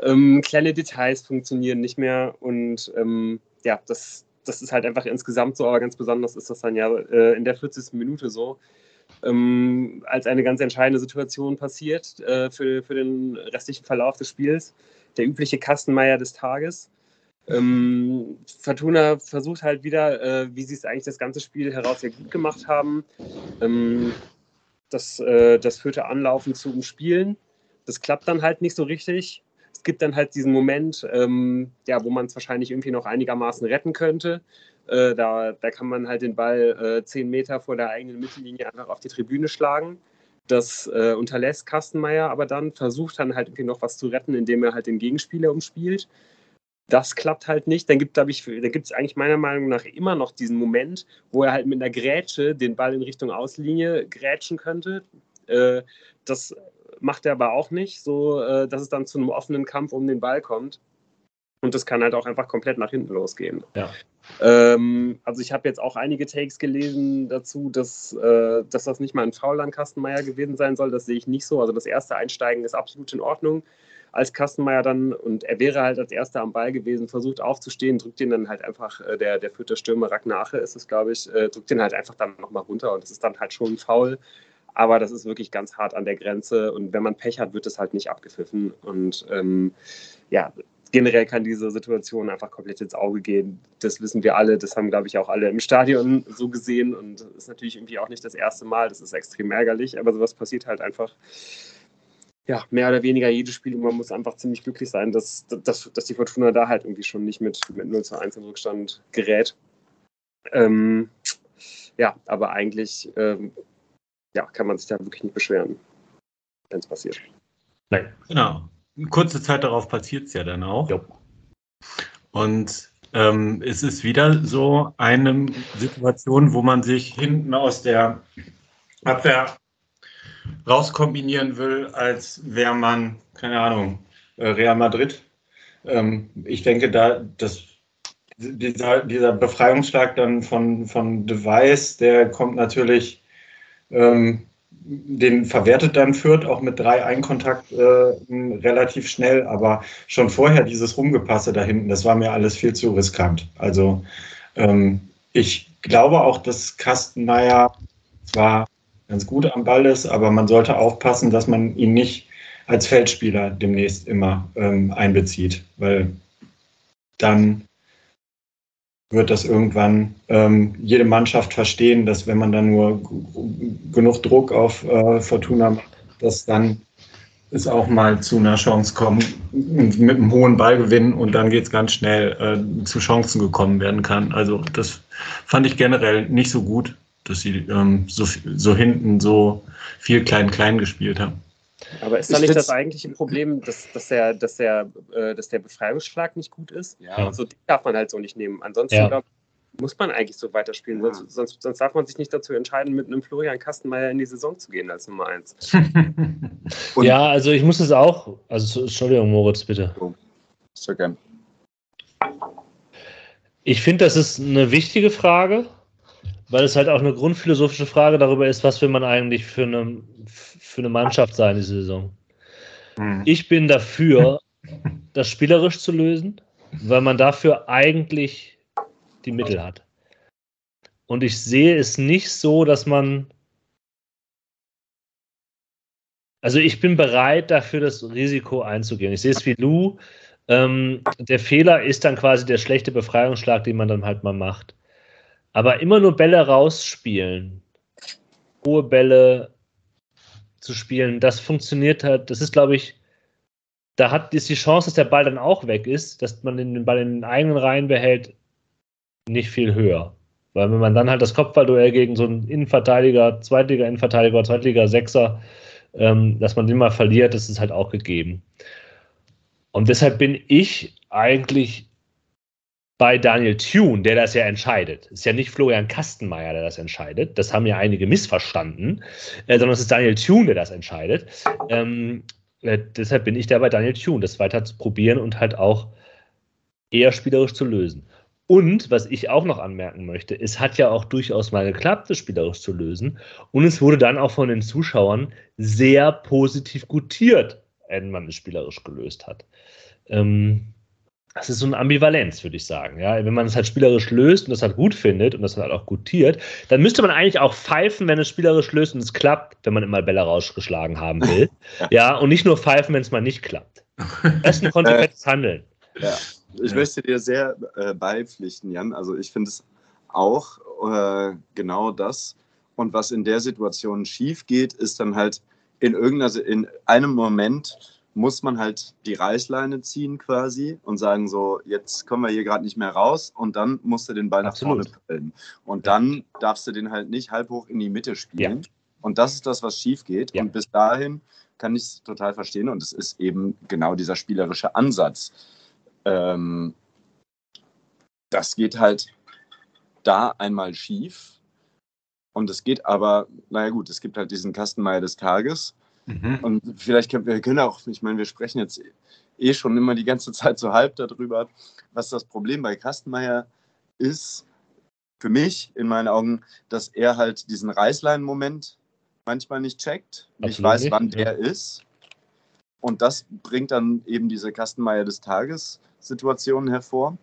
Ähm, kleine Details funktionieren nicht mehr. Und ähm, ja, das, das ist halt einfach insgesamt so, aber ganz besonders ist das dann ja äh, in der 40. Minute so, ähm, als eine ganz entscheidende Situation passiert äh, für, für den restlichen Verlauf des Spiels. Der übliche Kastenmeier des Tages. Ähm, Fortuna versucht halt wieder, äh, wie sie es eigentlich das ganze Spiel heraus sehr gut gemacht haben, ähm, das, äh, das führte Anlaufen zu umspielen. Das klappt dann halt nicht so richtig es gibt dann halt diesen Moment, ähm, ja, wo man es wahrscheinlich irgendwie noch einigermaßen retten könnte. Äh, da, da kann man halt den Ball äh, zehn Meter vor der eigenen Mittellinie einfach auf die Tribüne schlagen. Das äh, unterlässt Kastenmeier aber dann, versucht dann halt irgendwie noch was zu retten, indem er halt den Gegenspieler umspielt. Das klappt halt nicht. Dann gibt es eigentlich meiner Meinung nach immer noch diesen Moment, wo er halt mit einer Grätsche den Ball in Richtung Auslinie grätschen könnte. Äh, das macht er aber auch nicht, so äh, dass es dann zu einem offenen Kampf um den Ball kommt. Und das kann halt auch einfach komplett nach hinten losgehen. Ja. Ähm, also ich habe jetzt auch einige Takes gelesen dazu, dass, äh, dass das nicht mal ein Foul an Kastenmeier gewesen sein soll. Das sehe ich nicht so. Also das erste Einsteigen ist absolut in Ordnung. Als Kastenmeier dann, und er wäre halt als erster am Ball gewesen, versucht aufzustehen, drückt ihn dann halt einfach, äh, der, der vierte Stürmer Ragnache ist es, glaube ich, äh, drückt ihn halt einfach dann nochmal runter und das ist dann halt schon ein Foul. Aber das ist wirklich ganz hart an der Grenze. Und wenn man Pech hat, wird es halt nicht abgepfiffen. Und ähm, ja, generell kann diese Situation einfach komplett ins Auge gehen. Das wissen wir alle. Das haben, glaube ich, auch alle im Stadion so gesehen. Und das ist natürlich irgendwie auch nicht das erste Mal. Das ist extrem ärgerlich. Aber sowas passiert halt einfach. Ja, mehr oder weniger jedes Spiel. Und man muss einfach ziemlich glücklich sein, dass, dass, dass die Fortuna da halt irgendwie schon nicht mit, mit 0 zu 1 in Rückstand gerät. Ähm, ja, aber eigentlich ähm, ja, kann man sich da wirklich nicht beschweren, wenn es passiert. Nein. Genau. Kurze Zeit darauf passiert es ja dann auch. Jo. Und ähm, es ist wieder so eine Situation, wo man sich hinten aus der Abwehr rauskombinieren will, als wäre man, keine Ahnung, äh, Real Madrid. Ähm, ich denke, da das, dieser, dieser Befreiungsschlag dann von, von Device, der kommt natürlich ähm, den verwertet dann Fürth auch mit drei Einkontakt äh, relativ schnell, aber schon vorher dieses Rumgepasse da hinten, das war mir alles viel zu riskant. Also ähm, ich glaube auch, dass Kastenmeier zwar ganz gut am Ball ist, aber man sollte aufpassen, dass man ihn nicht als Feldspieler demnächst immer ähm, einbezieht, weil dann wird das irgendwann ähm, jede Mannschaft verstehen, dass wenn man dann nur genug Druck auf äh, Fortuna macht, dass dann es auch mal zu einer Chance kommt mit einem hohen Ballgewinn und dann geht es ganz schnell äh, zu Chancen gekommen werden kann. Also das fand ich generell nicht so gut, dass sie ähm, so, so hinten so viel klein-klein gespielt haben. Aber ist da nicht das eigentliche Problem, dass, dass, der, dass, der, äh, dass der Befreiungsschlag nicht gut ist? Ja. Also den darf man halt so nicht nehmen. Ansonsten ja. glaub, muss man eigentlich so weiterspielen. Ja. Sonst, sonst, sonst, darf man sich nicht dazu entscheiden, mit einem Florian Kastenmeier in die Saison zu gehen als Nummer 1. ja, also ich muss es auch. Also Entschuldigung, Moritz, bitte. Oh. Sehr gern. Ich finde, das ist eine wichtige Frage, weil es halt auch eine grundphilosophische Frage darüber ist, was will man eigentlich für eine für eine Mannschaft sein diese Saison. Mhm. Ich bin dafür, das spielerisch zu lösen, weil man dafür eigentlich die Mittel hat. Und ich sehe es nicht so, dass man. Also ich bin bereit dafür, das Risiko einzugehen. Ich sehe es wie Lou. Ähm, der Fehler ist dann quasi der schlechte Befreiungsschlag, den man dann halt mal macht. Aber immer nur Bälle rausspielen, hohe Bälle, zu spielen, das funktioniert halt, das ist, glaube ich, da hat ist die Chance, dass der Ball dann auch weg ist, dass man den Ball in den eigenen Reihen behält, nicht viel höher. Weil wenn man dann halt das Kopfballduell gegen so einen Innenverteidiger, Zweitliga-Innenverteidiger, Zweitliga-Sechser, ähm, dass man den mal verliert, das ist halt auch gegeben. Und deshalb bin ich eigentlich bei Daniel Thune, der das ja entscheidet. Es ist ja nicht Florian Kastenmeier, der das entscheidet. Das haben ja einige missverstanden, äh, sondern es ist Daniel Thune, der das entscheidet. Ähm, äh, deshalb bin ich da bei Daniel Thune, das weiter zu probieren und halt auch eher spielerisch zu lösen. Und was ich auch noch anmerken möchte, es hat ja auch durchaus mal geklappt, das spielerisch zu lösen. Und es wurde dann auch von den Zuschauern sehr positiv gutiert, wenn man es spielerisch gelöst hat. Ähm, das ist so eine Ambivalenz, würde ich sagen. Ja, wenn man es halt spielerisch löst und das halt gut findet und das halt auch gutiert, dann müsste man eigentlich auch pfeifen, wenn es spielerisch löst und es klappt, wenn man immer Bälle rausgeschlagen haben will. ja, und nicht nur pfeifen, wenn es mal nicht klappt. Das ist ein konsequentes Handeln. Ja. Ich ja. möchte dir sehr äh, beipflichten, Jan. Also ich finde es auch äh, genau das. Und was in der Situation schief geht, ist dann halt in irgendeiner, in einem Moment muss man halt die Reißleine ziehen quasi und sagen so, jetzt kommen wir hier gerade nicht mehr raus und dann musst du den Ball Absolut. nach vorne prellen. Und dann darfst du den halt nicht halb hoch in die Mitte spielen. Ja. Und das ist das, was schief geht. Ja. Und bis dahin kann ich es total verstehen und es ist eben genau dieser spielerische Ansatz. Ähm, das geht halt da einmal schief. Und es geht aber, naja gut, es gibt halt diesen Kastenmeier des Tages Mhm. Und vielleicht können wir können auch, ich meine, wir sprechen jetzt eh schon immer die ganze Zeit so halb darüber, was das Problem bei Kastenmeier ist. Für mich, in meinen Augen, dass er halt diesen Reißleinen-Moment manchmal nicht checkt, nicht Absolut weiß, wann der ist. Und das bringt dann eben diese Kastenmeier des Tages Situationen hervor.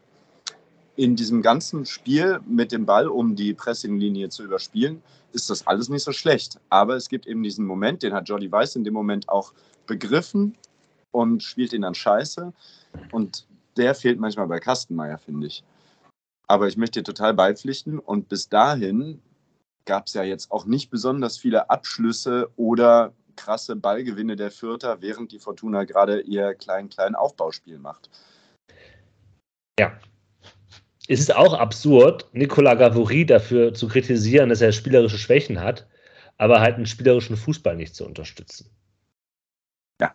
In diesem ganzen Spiel mit dem Ball, um die Pressinglinie zu überspielen, ist das alles nicht so schlecht. Aber es gibt eben diesen Moment, den hat Jordi Weiss in dem Moment auch begriffen und spielt ihn dann scheiße. Und der fehlt manchmal bei Kastenmeier, finde ich. Aber ich möchte dir total beipflichten. Und bis dahin gab es ja jetzt auch nicht besonders viele Abschlüsse oder krasse Ballgewinne der Fürther, während die Fortuna gerade ihr klein-klein Aufbauspiel macht. Ja, es ist auch absurd, Nicolas Gavory dafür zu kritisieren, dass er spielerische Schwächen hat, aber halt einen spielerischen Fußball nicht zu unterstützen. Ja.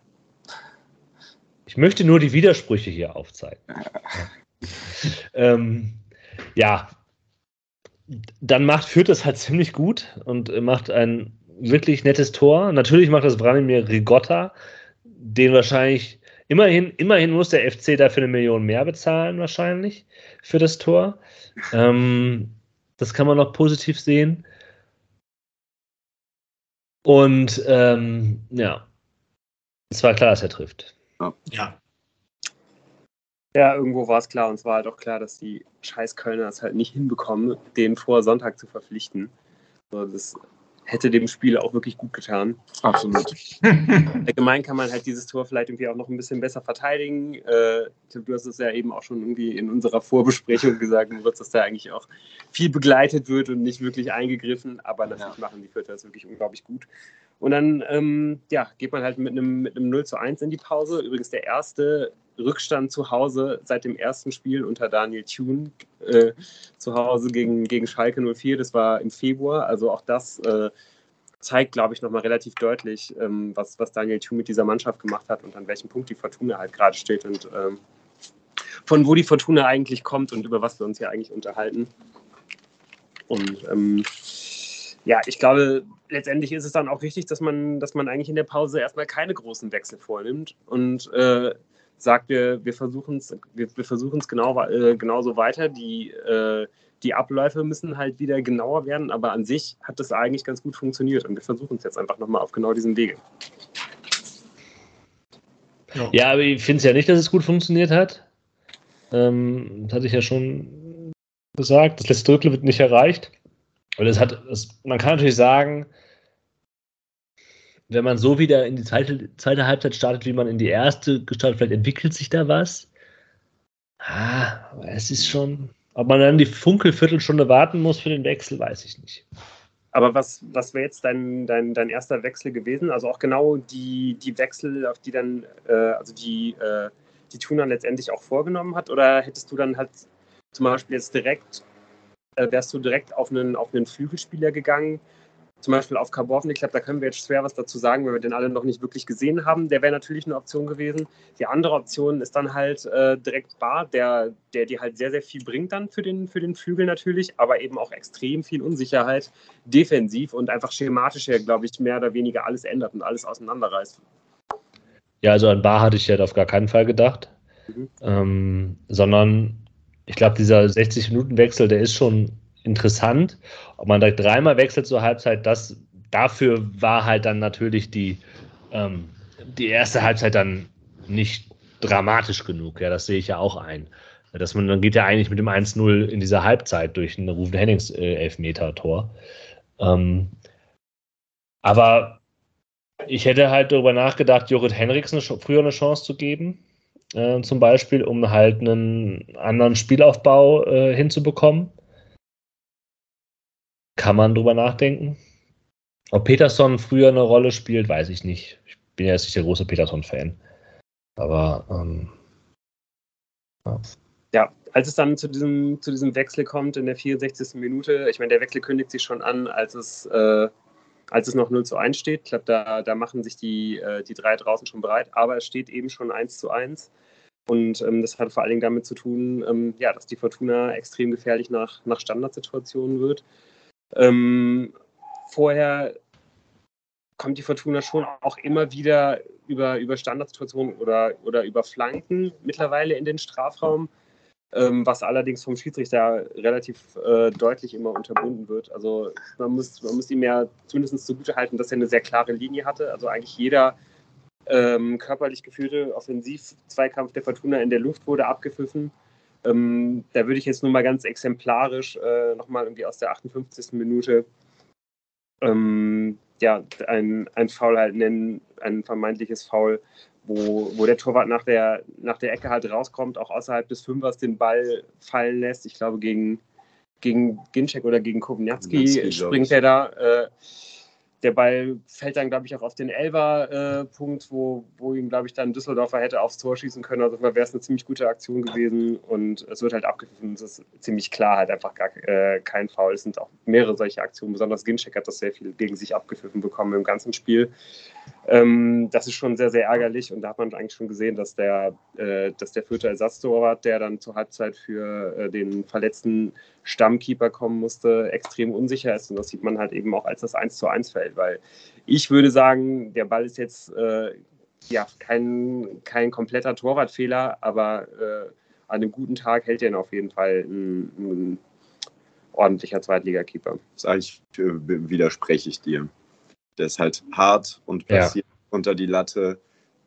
Ich möchte nur die Widersprüche hier aufzeigen. ähm, ja, dann macht Fürth das halt ziemlich gut und macht ein wirklich nettes Tor. Natürlich macht das Branimir Rigotta, den wahrscheinlich Immerhin, immerhin muss der FC dafür eine Million mehr bezahlen, wahrscheinlich, für das Tor. Ähm, das kann man noch positiv sehen. Und ähm, ja, es war klar, dass er trifft. Ja. Ja, irgendwo war es klar und es war halt auch klar, dass die scheiß Kölner es halt nicht hinbekommen, den vor Sonntag zu verpflichten. So, das hätte dem Spiel auch wirklich gut getan. Absolut. Allgemein kann man halt dieses Tor vielleicht irgendwie auch noch ein bisschen besser verteidigen. Äh, Tim, du hast es ja eben auch schon irgendwie in unserer Vorbesprechung gesagt, Moritz, dass da eigentlich auch viel begleitet wird und nicht wirklich eingegriffen. Aber natürlich machen die Vierter das wirklich unglaublich gut. Und dann ähm, ja, geht man halt mit einem, mit einem 0 zu 1 in die Pause. Übrigens der erste Rückstand zu Hause seit dem ersten Spiel unter Daniel Thune äh, zu Hause gegen, gegen Schalke 04. Das war im Februar. Also auch das äh, zeigt, glaube ich, nochmal relativ deutlich, ähm, was, was Daniel Thune mit dieser Mannschaft gemacht hat und an welchem Punkt die Fortuna halt gerade steht und ähm, von wo die Fortuna eigentlich kommt und über was wir uns hier eigentlich unterhalten. Und ähm, ja, ich glaube, letztendlich ist es dann auch wichtig, dass man, dass man eigentlich in der Pause erstmal keine großen Wechsel vornimmt und äh, sagt, wir, wir versuchen es wir, wir versuchen's genau, äh, genauso weiter. Die, äh, die Abläufe müssen halt wieder genauer werden, aber an sich hat das eigentlich ganz gut funktioniert und wir versuchen es jetzt einfach nochmal auf genau diesem Wege. Ja, aber ich finde es ja nicht, dass es gut funktioniert hat. Ähm, das hatte ich ja schon gesagt. Das letzte Drittel wird nicht erreicht. Es hat, es, man kann natürlich sagen, wenn man so wieder in die zweite, zweite Halbzeit startet, wie man in die erste gestartet, vielleicht entwickelt sich da was. Ah, aber es ist schon, ob man dann die Funkelviertelstunde warten muss für den Wechsel, weiß ich nicht. Aber was, was wäre jetzt dein, dein, dein erster Wechsel gewesen? Also auch genau die, die Wechsel, auf die dann, äh, also die, äh, die Tuna letztendlich auch vorgenommen hat? Oder hättest du dann halt zum Beispiel jetzt direkt, äh, wärst du direkt auf einen, auf einen Flügelspieler gegangen? Zum Beispiel auf Carbovnik, ich glaube, da können wir jetzt schwer was dazu sagen, weil wir den alle noch nicht wirklich gesehen haben. Der wäre natürlich eine Option gewesen. Die andere Option ist dann halt äh, direkt Bar, der, der dir halt sehr, sehr viel bringt dann für den, für den Flügel natürlich, aber eben auch extrem viel Unsicherheit defensiv und einfach schematisch her, glaube ich, mehr oder weniger alles ändert und alles auseinanderreißt. Ja, also an Bar hatte ich ja auf gar keinen Fall gedacht, mhm. ähm, sondern ich glaube, dieser 60-Minuten-Wechsel, der ist schon interessant. Ob man direkt dreimal wechselt zur Halbzeit, das dafür war halt dann natürlich die, ähm, die erste Halbzeit dann nicht dramatisch genug. Ja, das sehe ich ja auch ein. Dass man, dann geht ja eigentlich mit dem 1-0 in dieser Halbzeit durch einen Rufen Hennings äh, Elfmeter-Tor. Ähm, aber ich hätte halt darüber nachgedacht, Jorrit Henriks eine, früher eine Chance zu geben, äh, zum Beispiel, um halt einen anderen Spielaufbau äh, hinzubekommen. Kann man drüber nachdenken. Ob Peterson früher eine Rolle spielt, weiß ich nicht. Ich bin ja jetzt nicht der große Peterson-Fan. Aber ähm, ja. ja. als es dann zu diesem, zu diesem Wechsel kommt in der 64. Minute, ich meine, der Wechsel kündigt sich schon an, als es, äh, als es noch 0 zu 1 steht. Ich glaube, da, da machen sich die, äh, die drei draußen schon bereit, aber es steht eben schon 1 zu 1. Und ähm, das hat vor allen Dingen damit zu tun, ähm, ja, dass die Fortuna extrem gefährlich nach, nach Standardsituationen wird. Ähm, vorher kommt die Fortuna schon auch immer wieder über, über Standardsituationen oder, oder über Flanken mittlerweile in den Strafraum, ähm, was allerdings vom Schiedsrichter relativ äh, deutlich immer unterbunden wird. Also man muss, man muss ihm ja zumindest zugute halten, dass er eine sehr klare Linie hatte. Also eigentlich jeder ähm, körperlich geführte Offensiv-Zweikampf der Fortuna in der Luft wurde abgepfiffen. Ähm, da würde ich jetzt nur mal ganz exemplarisch äh, nochmal irgendwie aus der 58. Minute ähm, ja, ein, ein Foul halt nennen, ein vermeintliches Foul, wo, wo der Torwart nach der, nach der Ecke halt rauskommt, auch außerhalb des Fünfers den Ball fallen lässt. Ich glaube, gegen, gegen Ginczek oder gegen Kowniatski springt er da. Äh, der Ball fällt dann, glaube ich, auch auf den Elfer-Punkt, äh, wo, wo ihm, glaube ich, dann Düsseldorfer hätte aufs Tor schießen können. Also wäre es eine ziemlich gute Aktion gewesen und es wird halt abgepfiffen. Es ist ziemlich klar, halt einfach gar äh, kein Foul. Es sind auch mehrere solche Aktionen. Besonders Ginczek hat das sehr viel gegen sich abgepfiffen bekommen im ganzen Spiel. Ähm, das ist schon sehr, sehr ärgerlich und da hat man eigentlich schon gesehen, dass der, äh, dass der vierte Ersatztorwart, der dann zur Halbzeit für äh, den verletzten Stammkeeper kommen musste, extrem unsicher ist und das sieht man halt eben auch als das 1 zu 1 fällt, weil ich würde sagen, der Ball ist jetzt äh, ja kein, kein kompletter Torwartfehler, aber äh, an einem guten Tag hält er ihn auf jeden Fall ein, ein ordentlicher Zweitligakeeper. Das eigentlich äh, widerspreche ich dir. Der ist halt hart und passiert ja. unter die Latte.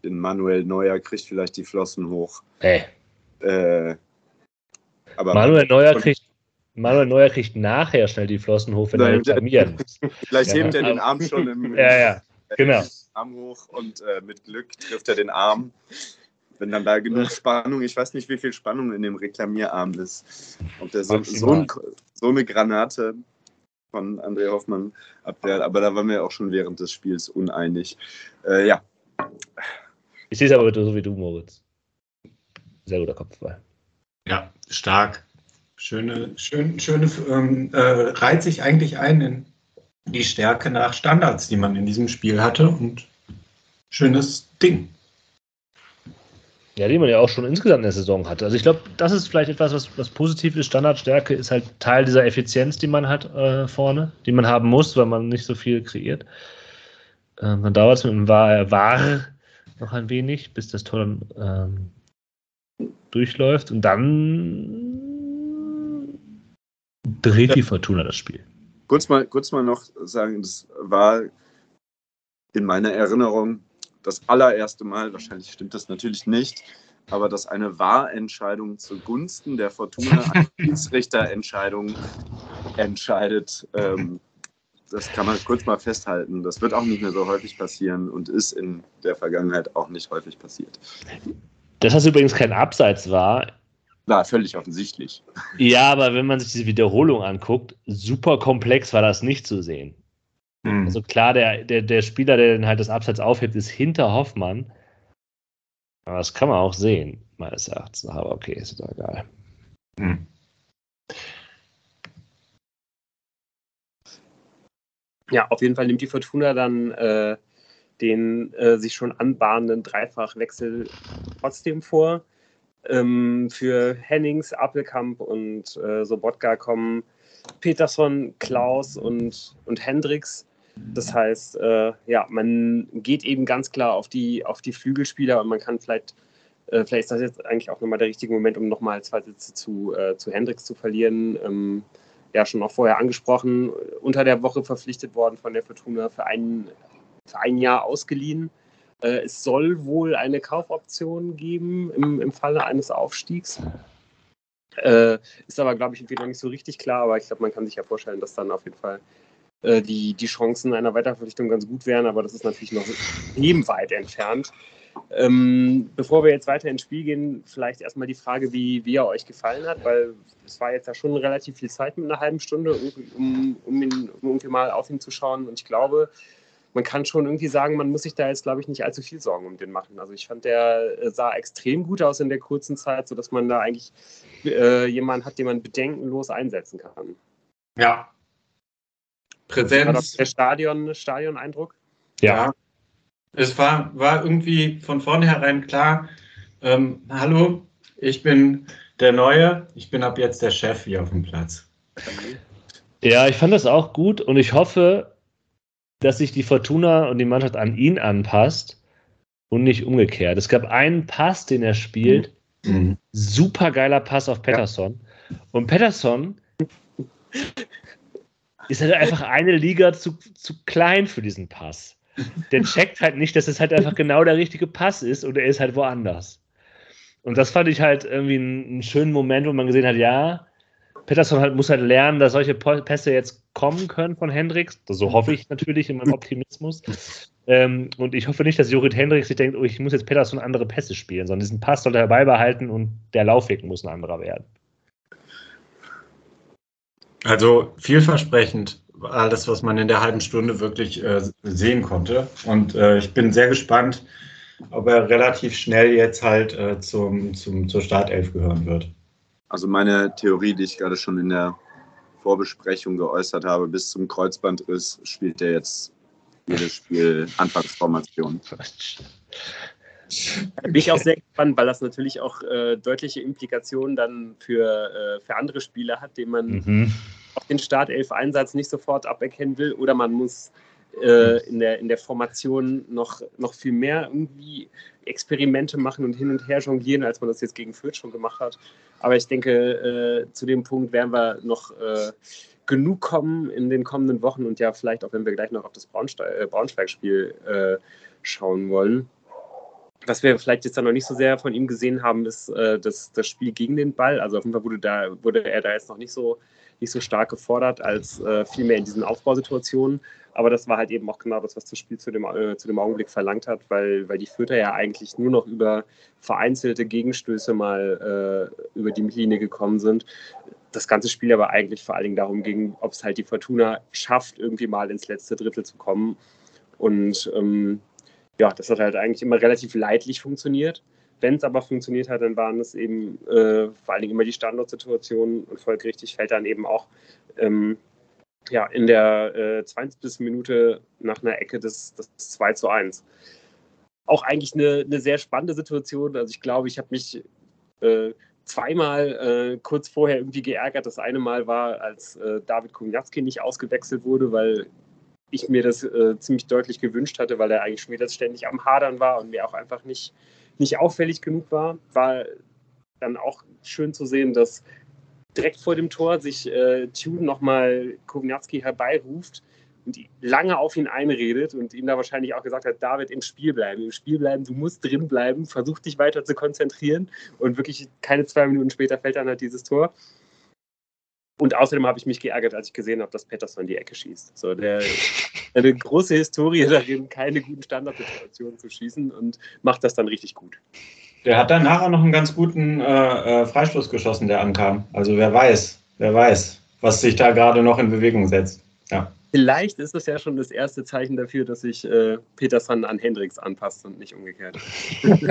Den Manuel Neuer kriegt vielleicht die Flossen hoch. Ey. Äh, aber Manuel Neuer kriegt Manuel Neuer kriegt nachher schnell die Flossen hoch, wenn Nein, er reklamieren muss. Vielleicht ja. hebt er den Arm schon im, ja, ja. Genau. Arm hoch und äh, mit Glück trifft er den Arm. Wenn dann da genug Spannung, ich weiß nicht, wie viel Spannung in dem Reklamierarm ist. Ob der so, so, ein, so eine Granate von André Hoffmann abwehrt, aber da waren wir auch schon während des Spiels uneinig. Äh, ja. Ich sehe es aber so wie du, Moritz. Sehr guter Kopfball. Ja, stark. Schöne, schön, schöne, ähm, äh, reiht sich eigentlich ein in die Stärke nach Standards, die man in diesem Spiel hatte und schönes Ding. Ja, die man ja auch schon insgesamt in der Saison hatte. Also ich glaube, das ist vielleicht etwas, was, was positiv ist. Standardstärke ist halt Teil dieser Effizienz, die man hat äh, vorne, die man haben muss, weil man nicht so viel kreiert. Ähm, dann dauert es mit dem War, War noch ein wenig, bis das Tor dann ähm, durchläuft. Und dann dreht die Fortuna das Spiel. Kurz mal, kurz mal noch sagen, das war in meiner Erinnerung das allererste Mal, wahrscheinlich stimmt das natürlich nicht, aber dass eine Wahrentscheidung zugunsten der Fortuna eine Schiedsrichterentscheidung entscheidet, ähm, das kann man kurz mal festhalten. Das wird auch nicht mehr so häufig passieren und ist in der Vergangenheit auch nicht häufig passiert. Dass das übrigens kein Abseits war. War völlig offensichtlich. Ja, aber wenn man sich diese Wiederholung anguckt, super komplex war das nicht zu sehen. Mhm. Also klar, der, der, der Spieler, der dann halt das Abseits aufhebt, ist hinter Hoffmann. Aber das kann man auch sehen, meines Erachtens. Aber okay, ist doch egal. Mhm. Ja, auf jeden Fall nimmt die Fortuna dann äh, den äh, sich schon anbahnenden Dreifachwechsel trotzdem vor. Ähm, für Hennings, Appelkamp und äh, Sobotka kommen Peterson, Klaus und, und Hendricks. Das heißt, äh, ja, man geht eben ganz klar auf die, auf die Flügelspieler und man kann vielleicht, äh, vielleicht ist das jetzt eigentlich auch nochmal der richtige Moment, um nochmal zwei Sätze zu, äh, zu Hendricks zu verlieren. Ähm, ja, schon auch vorher angesprochen, unter der Woche verpflichtet worden von der Fortuna für ein, für ein Jahr ausgeliehen. Äh, es soll wohl eine Kaufoption geben im, im Falle eines Aufstiegs. Äh, ist aber, glaube ich, irgendwie noch nicht so richtig klar, aber ich glaube, man kann sich ja vorstellen, dass dann auf jeden Fall äh, die, die Chancen einer Weiterverpflichtung ganz gut wären, aber das ist natürlich noch eben weit entfernt. Ähm, bevor wir jetzt weiter ins Spiel gehen, vielleicht erstmal die Frage, wie, wie er euch gefallen hat, weil es war jetzt ja schon relativ viel Zeit mit einer halben Stunde, um, um, ihn, um irgendwie mal auf ihn zu schauen. Und ich glaube, man kann schon irgendwie sagen, man muss sich da jetzt, glaube ich, nicht allzu viel Sorgen um den machen. Also ich fand, der äh, sah extrem gut aus in der kurzen Zeit, sodass man da eigentlich äh, jemanden hat, den man bedenkenlos einsetzen kann. Ja, Präsenz. Der Stadion, Stadion-Eindruck? Ja. ja. Es war, war irgendwie von vornherein klar, ähm, hallo, ich bin der Neue, ich bin ab jetzt der Chef hier auf dem Platz. Ja, ich fand das auch gut und ich hoffe, dass sich die Fortuna und die Mannschaft an ihn anpasst und nicht umgekehrt. Es gab einen Pass, den er spielt, mhm. super geiler Pass auf Pettersson. Ja. Und Pettersson ist halt einfach eine Liga zu, zu klein für diesen Pass. Der checkt halt nicht, dass es halt einfach genau der richtige Pass ist und er ist halt woanders. Und das fand ich halt irgendwie einen, schönen Moment, wo man gesehen hat, ja, Peterson halt, muss halt lernen, dass solche Pässe jetzt kommen können von Hendricks. So hoffe ich natürlich in meinem Optimismus. Ähm, und ich hoffe nicht, dass Jorit Hendricks sich denkt, oh, ich muss jetzt Peterson andere Pässe spielen, sondern diesen Pass soll er beibehalten und der Laufweg muss ein anderer werden. Also vielversprechend alles, was man in der halben Stunde wirklich äh, sehen konnte. Und äh, ich bin sehr gespannt, ob er relativ schnell jetzt halt äh, zum, zum, zur Startelf gehören wird. Also meine Theorie, die ich gerade schon in der Vorbesprechung geäußert habe, bis zum Kreuzbandriss spielt er jetzt jedes Spiel Anfangsformation. Bin ich auch sehr gespannt, weil das natürlich auch äh, deutliche Implikationen dann für, äh, für andere Spiele hat, denen man mhm. auf den Startelf-Einsatz nicht sofort aberkennen will oder man muss äh, in, der, in der Formation noch, noch viel mehr irgendwie Experimente machen und hin und her jonglieren, als man das jetzt gegen Fürth schon gemacht hat. Aber ich denke, äh, zu dem Punkt werden wir noch äh, genug kommen in den kommenden Wochen und ja, vielleicht auch, wenn wir gleich noch auf das Braunsteig, äh, Braunschweig-Spiel schauen wollen. Was wir vielleicht jetzt dann noch nicht so sehr von ihm gesehen haben, ist äh, das, das Spiel gegen den Ball. Also auf jeden Fall wurde, da, wurde er da jetzt noch nicht so, nicht so stark gefordert als äh, vielmehr in diesen Aufbausituationen. Aber das war halt eben auch genau das, was das Spiel zu dem, äh, zu dem Augenblick verlangt hat, weil, weil die Fürther ja eigentlich nur noch über vereinzelte Gegenstöße mal äh, über die Linie gekommen sind. Das ganze Spiel aber eigentlich vor allen Dingen darum ging, ob es halt die Fortuna schafft, irgendwie mal ins letzte Drittel zu kommen. Und ähm, ja, das hat halt eigentlich immer relativ leidlich funktioniert. Wenn es aber funktioniert hat, dann waren es eben äh, vor allen Dingen immer die Standortsituationen und folgerichtig fällt dann eben auch ähm, ja, in der äh, 20. Minute nach einer Ecke das, das 2 zu 1. Auch eigentlich eine, eine sehr spannende Situation. Also ich glaube, ich habe mich äh, zweimal äh, kurz vorher irgendwie geärgert. Das eine Mal war, als äh, David Kumjatski nicht ausgewechselt wurde, weil ich mir das äh, ziemlich deutlich gewünscht hatte, weil er eigentlich schon wieder ständig am Hadern war und mir auch einfach nicht, nicht auffällig genug war. War dann auch schön zu sehen, dass direkt vor dem Tor sich äh, Tune nochmal Kognatski herbeiruft und lange auf ihn einredet und ihm da wahrscheinlich auch gesagt hat, David, im Spiel bleiben, im Spiel bleiben, du musst drin bleiben, versuch dich weiter zu konzentrieren und wirklich keine zwei Minuten später fällt dann halt dieses Tor. Und außerdem habe ich mich geärgert, als ich gesehen habe, dass Pettersson die Ecke schießt. So, der eine große Historie darin, keine guten Standardsituationen zu schießen und macht das dann richtig gut. Der hat dann nachher noch einen ganz guten äh, äh, Freistoß geschossen, der ankam. Also wer weiß, wer weiß, was sich da gerade noch in Bewegung setzt. Ja. Vielleicht ist das ja schon das erste Zeichen dafür, dass sich äh, Peterson an Hendricks anpasst und nicht umgekehrt.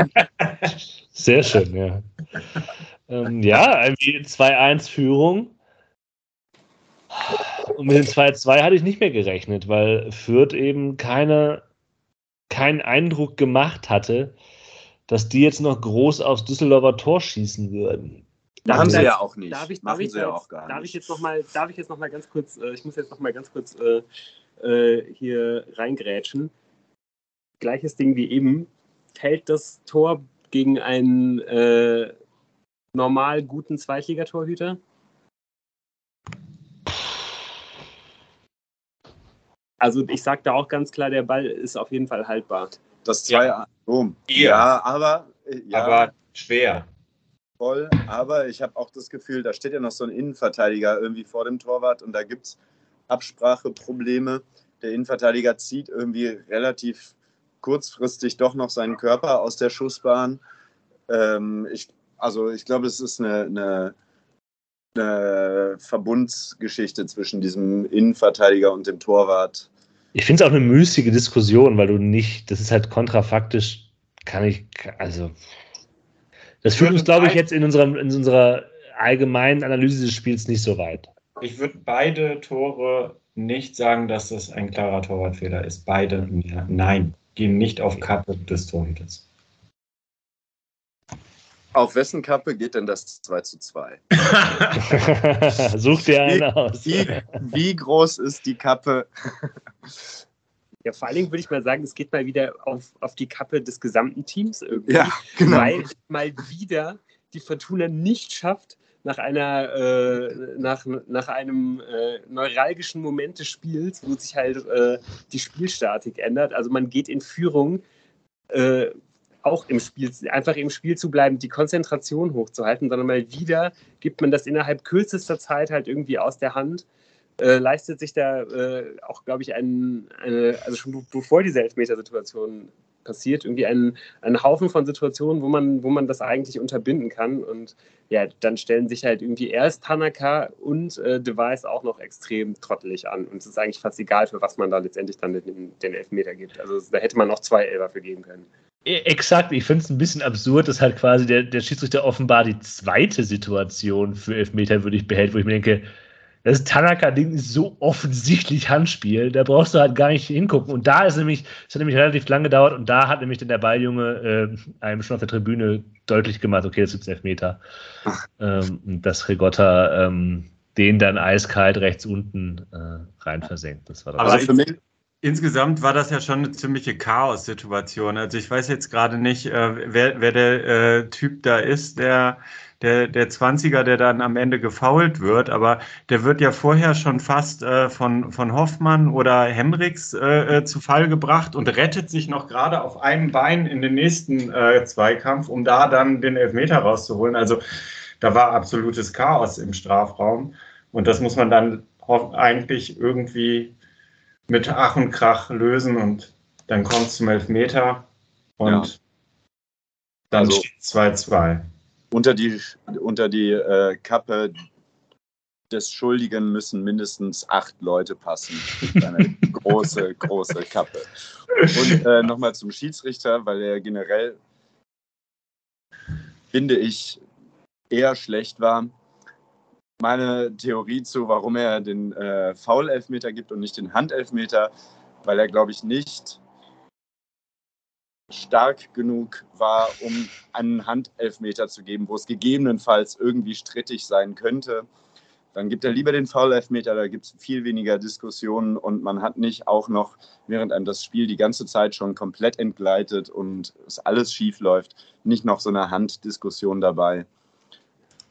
Sehr schön, ja. ähm, ja, irgendwie 2-1-Führung. Und mit dem 2-2 hatte ich nicht mehr gerechnet, weil Fürth eben keine, keinen Eindruck gemacht hatte, dass die jetzt noch groß aufs Düsseldorfer Tor schießen würden. Machen also sie ja auch nicht. Darf ich, Machen darf sie ja auch gar nicht. Darf ich jetzt noch mal, darf ich jetzt noch mal ganz kurz, äh, ich muss jetzt noch mal ganz kurz äh, äh, hier reingrätschen. Gleiches Ding wie eben. Fällt das Tor gegen einen äh, normal guten Zweitligatorhüter? Also ich sage da auch ganz klar, der Ball ist auf jeden Fall haltbar. Das 2 ja. Boom. Ja, aber. Äh, ja, aber schwer. Voll, aber ich habe auch das Gefühl, da steht ja noch so ein Innenverteidiger irgendwie vor dem Torwart und da gibt es Abspracheprobleme. Der Innenverteidiger zieht irgendwie relativ kurzfristig doch noch seinen Körper aus der Schussbahn. Ähm, ich, also ich glaube, es ist eine, eine, eine Verbundsgeschichte zwischen diesem Innenverteidiger und dem Torwart. Ich finde es auch eine müßige Diskussion, weil du nicht, das ist halt kontrafaktisch, kann ich, also, das führt uns, glaube ich, jetzt in, unserem, in unserer allgemeinen Analyse des Spiels nicht so weit. Ich würde beide Tore nicht sagen, dass das ein klarer Torwartfehler ist. Beide, nein, gehen nicht auf Kappe des Torhüters. Auf wessen Kappe geht denn das 2 zu 2? Such dir einen aus. Wie, wie, groß ist die Kappe? Ja, vor allen Dingen würde ich mal sagen, es geht mal wieder auf, auf die Kappe des gesamten Teams irgendwie. Ja, genau. Weil mal wieder die Fortuna nicht schafft, nach einer äh, nach, nach einem äh, neuralgischen Moment des Spiels, wo sich halt äh, die Spielstatik ändert. Also man geht in Führung, äh, auch im Spiel, einfach im Spiel zu bleiben, die Konzentration hochzuhalten, sondern mal wieder gibt man das innerhalb kürzester Zeit halt irgendwie aus der Hand. Äh, leistet sich da äh, auch, glaube ich, ein, eine, also schon bevor diese Elfmetersituation passiert, irgendwie einen, einen Haufen von Situationen, wo man, wo man das eigentlich unterbinden kann. Und ja, dann stellen sich halt irgendwie erst Tanaka und äh, Device auch noch extrem trottelig an. Und es ist eigentlich fast egal, für was man da letztendlich dann den, den Elfmeter gibt. Also da hätte man noch zwei Elfer für geben können. E, exakt, ich finde es ein bisschen absurd, dass halt quasi der, der Schiedsrichter offenbar die zweite Situation für Elfmeter würdig behält, wo ich mir denke, das Tanaka-Ding ist so offensichtlich Handspiel, da brauchst du halt gar nicht hingucken. Und da ist nämlich, es hat nämlich relativ lang gedauert und da hat nämlich dann der Balljunge äh, einem schon auf der Tribüne deutlich gemacht, okay, das ist Elfmeter. Ähm, dass Regotta ähm, den dann eiskalt rechts unten äh, rein versenkt. Das war das. Aber für mich, Insgesamt war das ja schon eine ziemliche Chaos-Situation. Also ich weiß jetzt gerade nicht, äh, wer, wer, der äh, Typ da ist, der der, der 20er, der dann am Ende gefault wird, aber der wird ja vorher schon fast äh, von, von Hoffmann oder Hendricks äh, äh, zu Fall gebracht und rettet sich noch gerade auf einem Bein in den nächsten äh, Zweikampf, um da dann den Elfmeter rauszuholen. Also da war absolutes Chaos im Strafraum und das muss man dann eigentlich irgendwie mit Ach und Krach lösen und dann kommt es zum Elfmeter und ja. dann also, steht 2-2 unter die, unter die äh, Kappe des Schuldigen müssen mindestens acht Leute passen. Eine große, große Kappe. Und äh, nochmal zum Schiedsrichter, weil er generell, finde ich, eher schlecht war. Meine Theorie zu, warum er den äh, Foul-Elfmeter gibt und nicht den Handelfmeter, weil er, glaube ich, nicht stark genug war, um einen Handelfmeter zu geben, wo es gegebenenfalls irgendwie strittig sein könnte. Dann gibt er lieber den Foul-Elfmeter, da gibt es viel weniger Diskussionen und man hat nicht auch noch, während einem das Spiel die ganze Zeit schon komplett entgleitet und es alles schief läuft, nicht noch so eine Handdiskussion dabei.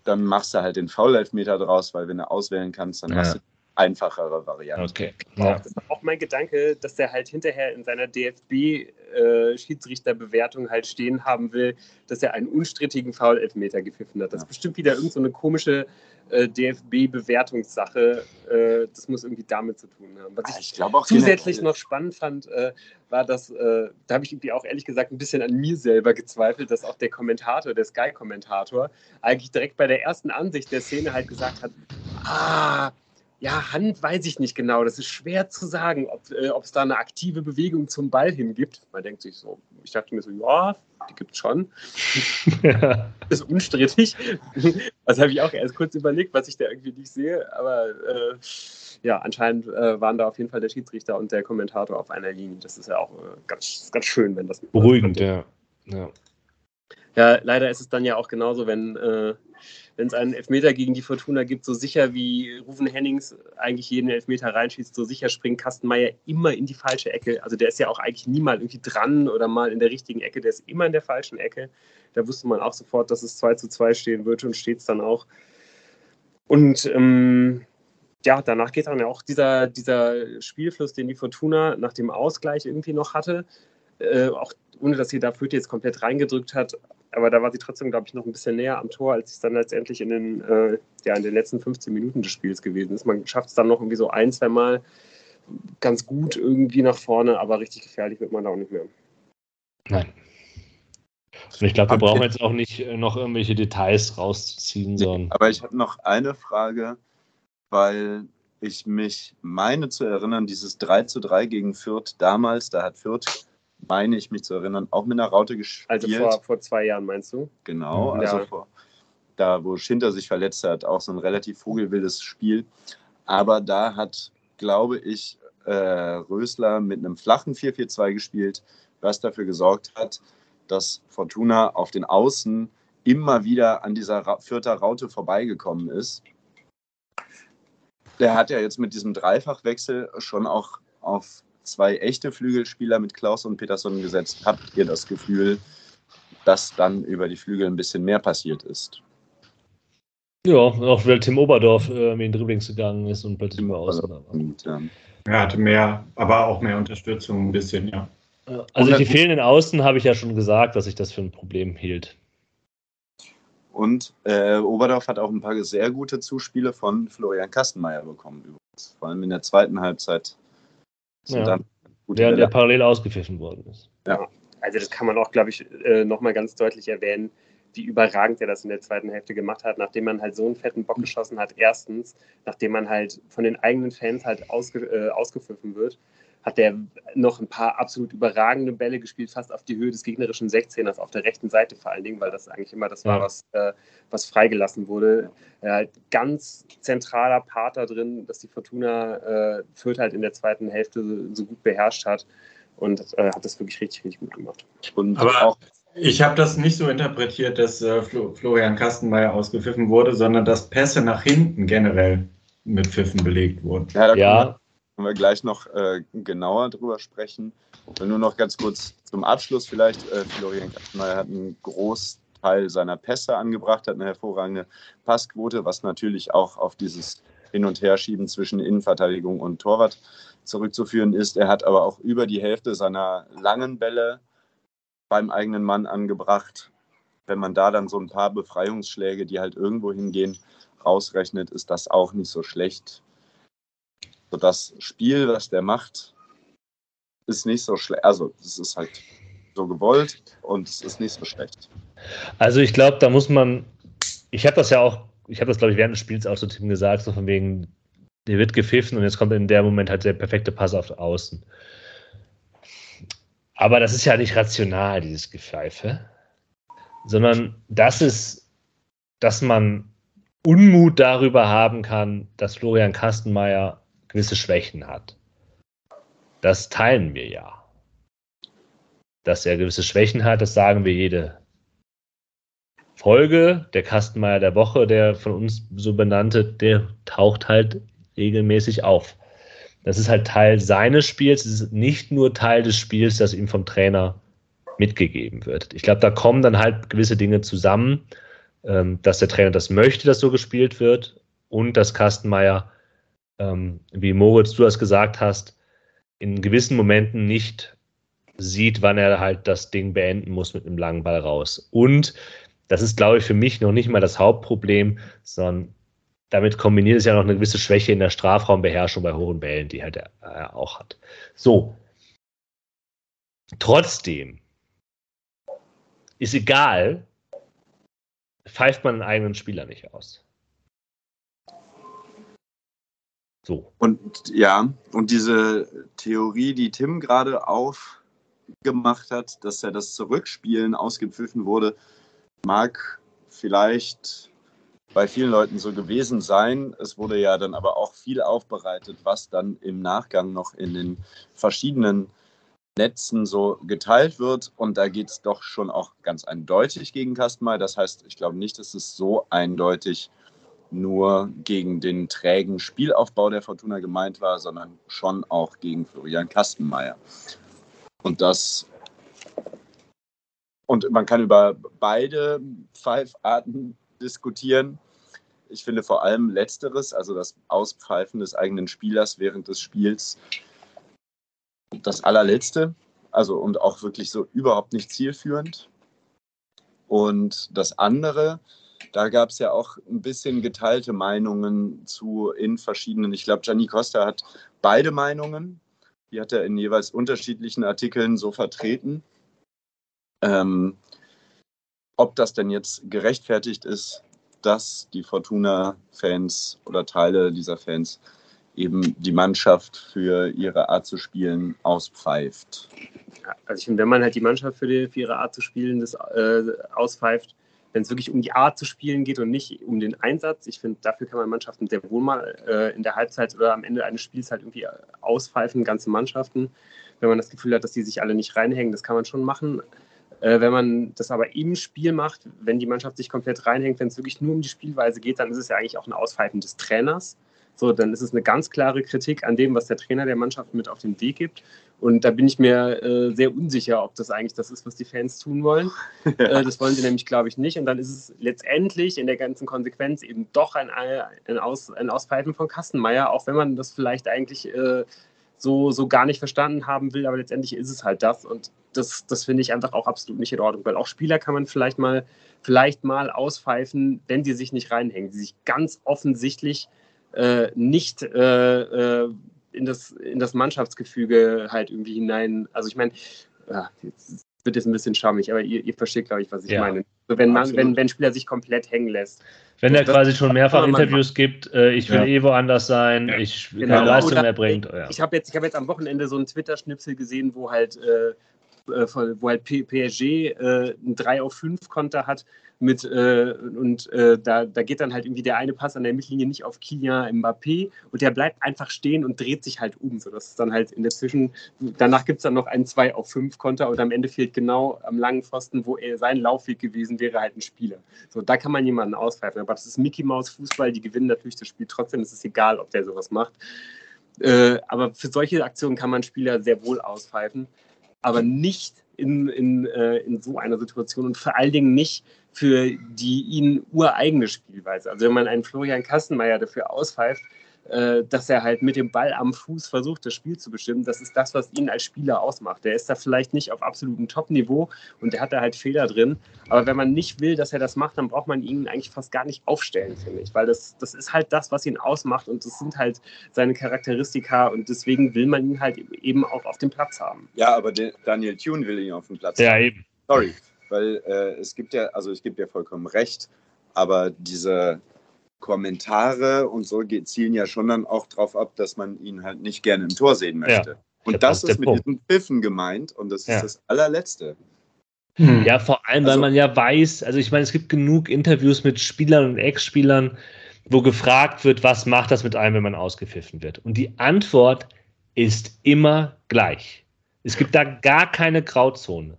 Dann machst du halt den Foul-Elfmeter draus, weil wenn du auswählen kannst, dann ja. machst du einfachere Variante. Okay. Ja. Das ist auch mein Gedanke, dass der halt hinterher in seiner DFB-Schiedsrichterbewertung äh, halt stehen haben will, dass er einen unstrittigen Foul-Elfmeter gepfiffen hat. Das ist bestimmt wieder irgendeine so komische äh, DFB-Bewertungssache. Äh, das muss irgendwie damit zu tun haben. Was ich, ich zusätzlich noch spannend fand, äh, war, dass, äh, da habe ich irgendwie auch ehrlich gesagt ein bisschen an mir selber gezweifelt, dass auch der Kommentator, der Sky-Kommentator, eigentlich direkt bei der ersten Ansicht der Szene halt gesagt hat, ah, ja, Hand weiß ich nicht genau. Das ist schwer zu sagen, ob äh, es da eine aktive Bewegung zum Ball hingibt. Man denkt sich so, ich dachte mir so, ja, die gibt es schon. Ja. ist unstrittig. Das habe ich auch erst kurz überlegt, was ich da irgendwie nicht sehe. Aber äh, ja, anscheinend äh, waren da auf jeden Fall der Schiedsrichter und der Kommentator auf einer Linie. Das ist ja auch äh, ganz, ganz schön, wenn das. Beruhigend, ja. ja. Ja, leider ist es dann ja auch genauso, wenn äh, wenn es einen Elfmeter gegen die Fortuna gibt, so sicher wie Rufen Hennings eigentlich jeden Elfmeter reinschießt, so sicher springt Kastenmeier immer in die falsche Ecke. Also der ist ja auch eigentlich nie mal irgendwie dran oder mal in der richtigen Ecke, der ist immer in der falschen Ecke. Da wusste man auch sofort, dass es 2 zu 2 stehen würde und steht es dann auch. Und ähm, ja, danach geht dann ja auch dieser, dieser Spielfluss, den die Fortuna nach dem Ausgleich irgendwie noch hatte, äh, auch ohne dass sie da Fürth jetzt komplett reingedrückt hat, aber da war sie trotzdem, glaube ich, noch ein bisschen näher am Tor, als es dann letztendlich in den, äh, ja, in den letzten 15 Minuten des Spiels gewesen ist. Man schafft es dann noch irgendwie so ein, zwei Mal ganz gut irgendwie nach vorne, aber richtig gefährlich wird man da auch nicht mehr. Nein. Und ich glaube, wir brauchen jetzt auch nicht äh, noch irgendwelche Details rauszuziehen, sondern. Aber ich habe noch eine Frage, weil ich mich meine zu erinnern, dieses 3 zu 3 gegen Fürth damals, da hat Fürth meine ich mich zu erinnern, auch mit einer Raute gespielt. Also vor, vor zwei Jahren meinst du? Genau, also ja. vor, da, wo Schinter sich verletzt hat, auch so ein relativ vogelwildes Spiel. Aber da hat, glaube ich, äh, Rösler mit einem flachen 4-4-2 gespielt, was dafür gesorgt hat, dass Fortuna auf den Außen immer wieder an dieser Ra vierter Raute vorbeigekommen ist. Der hat ja jetzt mit diesem Dreifachwechsel schon auch auf zwei echte Flügelspieler mit Klaus und Peterson gesetzt, habt ihr das Gefühl, dass dann über die Flügel ein bisschen mehr passiert ist? Ja, auch weil Tim Oberdorf äh, in den Dribblings gegangen ist und plötzlich mal aus. Ja. Er hatte mehr, aber auch mehr Unterstützung ein bisschen, ja. Also die fehlenden Außen habe ich ja schon gesagt, dass ich das für ein Problem hielt. Und äh, Oberdorf hat auch ein paar sehr gute Zuspiele von Florian Kastenmeier bekommen, übrigens. Vor allem in der zweiten Halbzeit ja. dann Während der parallel ausgepfiffen worden ist. Ja, also das kann man auch, glaube ich, äh, nochmal ganz deutlich erwähnen, wie überragend er das in der zweiten Hälfte gemacht hat, nachdem man halt so einen fetten Bock geschossen hat. Erstens, nachdem man halt von den eigenen Fans halt ausge, äh, ausgepfiffen wird hat der noch ein paar absolut überragende Bälle gespielt, fast auf die Höhe des gegnerischen 16ers, auf der rechten Seite vor allen Dingen, weil das eigentlich immer das war, was, äh, was freigelassen wurde. Äh, ganz zentraler Part da drin, dass die Fortuna äh, Fürth halt in der zweiten Hälfte so, so gut beherrscht hat und äh, hat das wirklich richtig, richtig gut gemacht. Und Aber auch ich habe das nicht so interpretiert, dass äh, Florian Kastenmeier ausgepfiffen wurde, sondern dass Pässe nach hinten generell mit Pfiffen belegt wurden. Ja, ja können wir gleich noch äh, genauer drüber sprechen. Und nur noch ganz kurz zum Abschluss vielleicht. Äh, Florian Kastenmeier hat einen Großteil Teil seiner Pässe angebracht, hat eine hervorragende Passquote, was natürlich auch auf dieses Hin- und Herschieben zwischen Innenverteidigung und Torwart zurückzuführen ist. Er hat aber auch über die Hälfte seiner langen Bälle beim eigenen Mann angebracht. Wenn man da dann so ein paar Befreiungsschläge, die halt irgendwo hingehen, rausrechnet, ist das auch nicht so schlecht. So das Spiel, was der macht, ist nicht so schlecht. Also, es ist halt so gewollt und es ist nicht so schlecht. Also, ich glaube, da muss man. Ich habe das ja auch, ich habe das, glaube ich, während des Spiels auch zu Tim gesagt, so von wegen, der wird gepfiffen und jetzt kommt in der Moment halt der perfekte Pass auf Außen. Aber das ist ja nicht rational, dieses Gepfeife, sondern das ist, dass man Unmut darüber haben kann, dass Florian Kastenmeier gewisse Schwächen hat. Das teilen wir ja. Dass er gewisse Schwächen hat, das sagen wir jede Folge. Der Kastenmeier der Woche, der von uns so benannte, der taucht halt regelmäßig auf. Das ist halt Teil seines Spiels, es ist nicht nur Teil des Spiels, das ihm vom Trainer mitgegeben wird. Ich glaube, da kommen dann halt gewisse Dinge zusammen, ähm, dass der Trainer das möchte, dass so gespielt wird und dass Kastenmeier, ähm, wie Moritz, du das gesagt hast, in gewissen Momenten nicht sieht, wann er halt das Ding beenden muss mit einem langen Ball raus. Und das ist, glaube ich, für mich noch nicht mal das Hauptproblem, sondern damit kombiniert es ja noch eine gewisse Schwäche in der Strafraumbeherrschung bei hohen Bällen, die halt er auch hat. So. Trotzdem ist egal, pfeift man einen eigenen Spieler nicht aus. So. Und ja, und diese Theorie, die Tim gerade aufgemacht hat, dass er das Zurückspielen ausgepfiffen wurde, mag vielleicht bei vielen Leuten so gewesen sein. Es wurde ja dann aber auch viel aufbereitet, was dann im Nachgang noch in den verschiedenen Netzen so geteilt wird. Und da geht es doch schon auch ganz eindeutig gegen Kastenmeier. Das heißt, ich glaube nicht, dass es so eindeutig nur gegen den trägen Spielaufbau der Fortuna gemeint war, sondern schon auch gegen Florian Kastenmeier. Und das und man kann über beide Pfeifarten diskutieren ich finde vor allem Letzteres, also das Auspfeifen des eigenen Spielers während des Spiels, das allerletzte. Also und auch wirklich so überhaupt nicht zielführend. Und das andere, da gab es ja auch ein bisschen geteilte Meinungen zu in verschiedenen. Ich glaube, Gianni Costa hat beide Meinungen. Die hat er in jeweils unterschiedlichen Artikeln so vertreten. Ähm, ob das denn jetzt gerechtfertigt ist, dass die Fortuna-Fans oder Teile dieser Fans eben die Mannschaft für ihre Art zu spielen auspfeift. Also ich finde, wenn man halt die Mannschaft für, die, für ihre Art zu spielen das, äh, auspfeift, wenn es wirklich um die Art zu spielen geht und nicht um den Einsatz, ich finde, dafür kann man Mannschaften sehr wohl mal äh, in der Halbzeit oder am Ende eines Spiels halt irgendwie auspfeifen, ganze Mannschaften. Wenn man das Gefühl hat, dass die sich alle nicht reinhängen, das kann man schon machen. Äh, wenn man das aber im Spiel macht, wenn die Mannschaft sich komplett reinhängt, wenn es wirklich nur um die Spielweise geht, dann ist es ja eigentlich auch ein Auspfeifen des Trainers. So, dann ist es eine ganz klare Kritik an dem, was der Trainer der Mannschaft mit auf den Weg gibt. Und da bin ich mir äh, sehr unsicher, ob das eigentlich das ist, was die Fans tun wollen. Ja. Äh, das wollen sie nämlich, glaube ich, nicht. Und dann ist es letztendlich in der ganzen Konsequenz eben doch ein, ein, Aus, ein Auspfeifen von Kastenmeier, auch wenn man das vielleicht eigentlich äh, so, so gar nicht verstanden haben will, aber letztendlich ist es halt das. Und das, das finde ich einfach auch absolut nicht in Ordnung, weil auch Spieler kann man vielleicht mal, vielleicht mal auspfeifen, wenn sie sich nicht reinhängen, die sich ganz offensichtlich äh, nicht äh, äh, in, das, in das Mannschaftsgefüge halt irgendwie hinein. Also ich meine, ja, jetzt wird jetzt ein bisschen schamig, aber ihr, ihr versteht, glaube ich, was ich ja, meine. Also wenn, man, wenn, wenn Spieler sich komplett hängen lässt. Wenn er quasi schon mehrfach Interviews gibt, äh, ich will ja. eh woanders sein, ja. ich genau. keine Leistung erbringt. Ja. Ich habe jetzt, hab jetzt am Wochenende so einen Twitter-Schnipsel gesehen, wo halt äh, äh, wo halt PSG äh, ein 3 auf 5 Konter hat mit äh, und äh, da, da geht dann halt irgendwie der eine Pass an der Mittellinie nicht auf Kylian Mbappé und der bleibt einfach stehen und dreht sich halt um. So, das ist dann halt in der Zwischen, danach gibt es dann noch ein 2 auf 5 Konter und am Ende fehlt genau am langen Pfosten, wo er sein Laufweg gewesen wäre, halt ein Spieler. So, da kann man jemanden auspfeifen. Aber das ist Mickey Maus Fußball, die gewinnen natürlich das Spiel trotzdem, es ist egal, ob der sowas macht. Äh, aber für solche Aktionen kann man Spieler sehr wohl auspfeifen aber nicht, in, in, äh, in so einer Situation und vor allen Dingen nicht für die ihnen ureigene Spielweise. Also wenn man einen Florian Kastenmeier dafür auspfeift, äh, dass er halt mit dem Ball am Fuß versucht, das Spiel zu bestimmen. Das ist das, was ihn als Spieler ausmacht. Der ist da vielleicht nicht auf absolutem Top-Niveau und der hat da halt Fehler drin. Aber wenn man nicht will, dass er das macht, dann braucht man ihn eigentlich fast gar nicht aufstellen, finde ich. Weil das, das ist halt das, was ihn ausmacht und das sind halt seine Charakteristika und deswegen will man ihn halt eben auch auf dem Platz haben. Ja, aber Daniel Thune will ihn auf dem Platz ja, haben. eben. Sorry, weil äh, es gibt ja, also ich gebe dir vollkommen recht, aber diese Kommentare und so zielen ja schon dann auch darauf ab, dass man ihn halt nicht gerne im Tor sehen möchte. Ja. Und Das ist mit diesen Pfiffen gemeint und das ist Ja. das allerletzte. Hm. Ja, vor allem, weil Also- man ja weiß, also ich meine, es gibt genug Interviews mit Spielern und Ex-Spielern, wo gefragt wird, was macht das mit einem, wenn man ausgepfiffen wird? Und die Antwort ist immer gleich. Es gibt da gar keine Grauzone.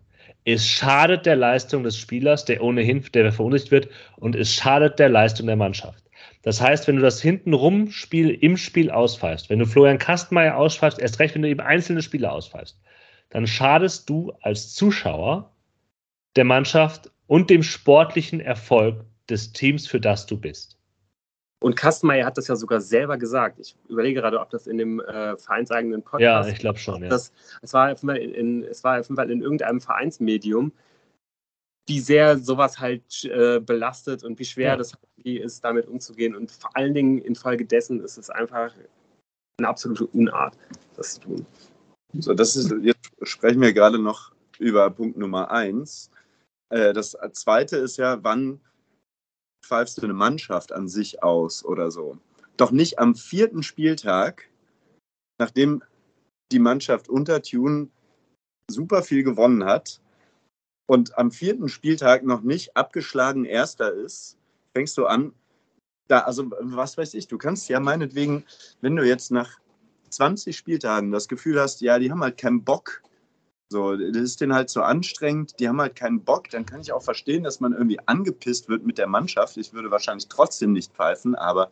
Es schadet der Leistung des Spielers, der ohnehin, der verunsichert wird, und es schadet der Leistung der Mannschaft. Das heißt, wenn du das hintenrum Spiel im Spiel auspfeifst, wenn du Florian Kastmeier auspfeifst, erst recht, wenn du eben einzelne Spieler auspfeifst, dann schadest du als Zuschauer der Mannschaft und dem sportlichen Erfolg des Teams, für das du bist. Und Kastenmeier hat das ja sogar selber gesagt. Ich überlege gerade, ob das in dem äh, vereinseigenen Ja, Podcast ich glaube schon. Ja. Das, es, war auf jeden Fall in, es war auf jeden Fall in irgendeinem Vereinsmedium, wie sehr sowas halt äh, belastet und wie schwer Ja. das ist, damit umzugehen. Und vor allen Dingen infolgedessen ist es einfach eine absolute Unart, das zu tun. So, das ist, jetzt sprechen wir gerade noch über Punkt Nummer eins. Äh, das zweite ist ja, wann pfeifst du eine Mannschaft an sich aus oder so? Doch nicht am vierten Spieltag, nachdem die Mannschaft unter Tune super viel gewonnen hat und am vierten Spieltag noch nicht abgeschlagen Erster ist, fängst du an, da, also was weiß ich, du kannst ja meinetwegen, wenn du jetzt nach 20 Spieltagen das Gefühl hast, ja, die haben halt keinen Bock, so, das ist denen halt so anstrengend, die haben halt keinen Bock, dann kann ich auch verstehen, dass man irgendwie angepisst wird mit der Mannschaft. Ich würde wahrscheinlich trotzdem nicht pfeifen, aber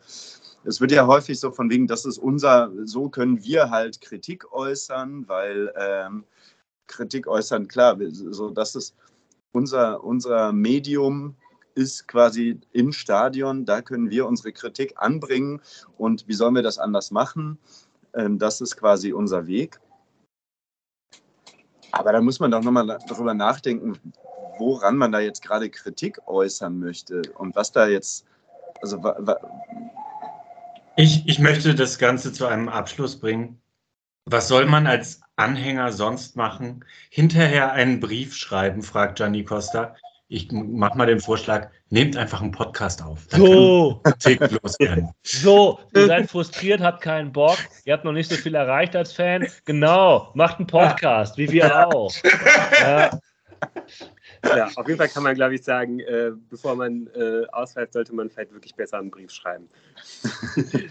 es wird ja häufig so von wegen, das ist unser, so können wir halt Kritik äußern, weil ähm, Kritik äußern, klar, so das ist unser, unser Medium ist quasi im Stadion, da können wir unsere Kritik anbringen und wie sollen wir das anders machen? Ähm, das ist quasi unser Weg. Aber da muss man doch nochmal darüber nachdenken, woran man da jetzt gerade Kritik äußern möchte und was da jetzt, also Ich, ich möchte das Ganze zu einem Abschluss bringen. Was soll man als Anhänger sonst machen? Hinterher einen Brief schreiben, fragt Gianni Costa. Ich mache mal den Vorschlag, nehmt einfach einen Podcast auf. Dann So, kann Kritik loswerden. so, ihr seid frustriert, habt keinen Bock, ihr habt noch nicht so viel erreicht als Fan. Genau, macht einen Podcast, wie wir auch. Ja, Ja, auf jeden Fall kann man, glaube ich, sagen, äh, bevor man äh, auspfeift, sollte man vielleicht wirklich besser einen Brief schreiben.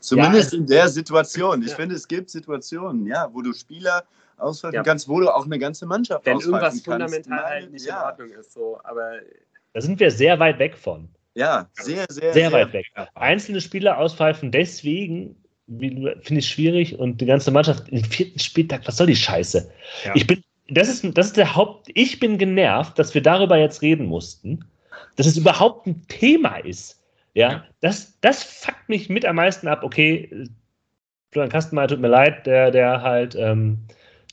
zumindest in der Situation. Ich finde, es gibt Situationen, ja, wo du Spieler auspfeifen Ja. kannst, wo du auch eine ganze Mannschaft Wenn auspfeifen irgendwas kannst. fundamental halt nicht in ja, Ordnung ist. So. Aber da sind wir sehr weit weg von. Ja, sehr, sehr, Sehr weit weg. Einzelne Spieler auspfeifen, deswegen finde ich schwierig und die ganze Mannschaft im vierten Spieltag, was soll die Scheiße? Ja. Ich bin, das ist, das ist der Haupt, ich bin genervt, dass wir darüber jetzt reden mussten, dass es überhaupt ein Thema ist. Ja, Ja. das, das fuckt mich mit am meisten ab. Okay, Florian Kastenmeier tut mir leid, der, der halt ähm,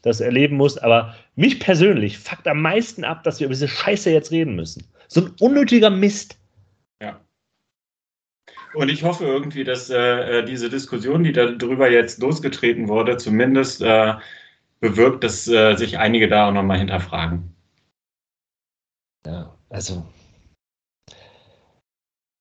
das erleben muss, aber mich persönlich fuckt am meisten ab, dass wir über diese Scheiße jetzt reden müssen. So ein unnötiger Mist. Ja. Und ich hoffe irgendwie, dass äh, diese Diskussion, die darüber jetzt losgetreten wurde, zumindest äh, bewirkt, dass äh, sich einige da auch nochmal hinterfragen. Ja, also.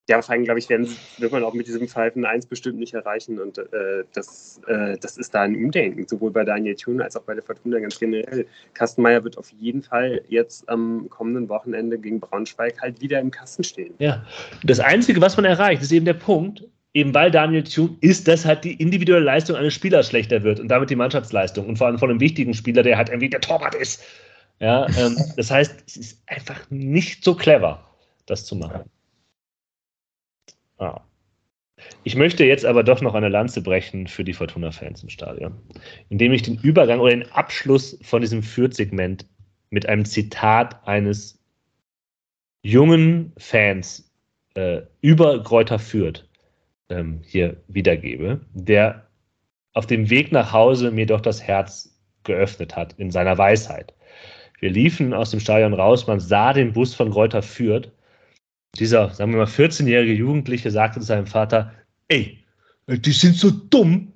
Ja, vor allem, glaube ich, werden, wird man auch mit diesem Pfeifen eins bestimmt nicht erreichen. Und äh, das, äh, das ist da ein Umdenken, sowohl bei Daniel Thune als auch bei der Fortuna ganz generell. Kastenmeier wird auf jeden Fall jetzt am kommenden Wochenende gegen Braunschweig halt wieder im Kasten stehen. Ja, das Einzige, was man erreicht, ist eben der Punkt, eben weil Daniel Thune ist, dass halt die individuelle Leistung eines Spielers schlechter wird und damit die Mannschaftsleistung und vor allem von einem wichtigen Spieler, der halt irgendwie der Torwart ist. Ja, ähm, das heißt, es ist einfach nicht so clever, das zu machen. Ah. Ich möchte jetzt aber doch noch eine Lanze brechen für die Fortuna-Fans im Stadion, indem ich den Übergang oder den Abschluss von diesem Fürth-Segment mit einem Zitat eines jungen Fans äh, über Kräuter führt ähm, hier wiedergebe, der auf dem Weg nach Hause mir doch das Herz geöffnet hat in seiner Weisheit. Wir liefen aus dem Stadion raus, man sah den Bus von Reuter führt. Dieser, sagen wir mal, 14-jährige Jugendliche sagte zu seinem Vater, ey, die sind so dumm,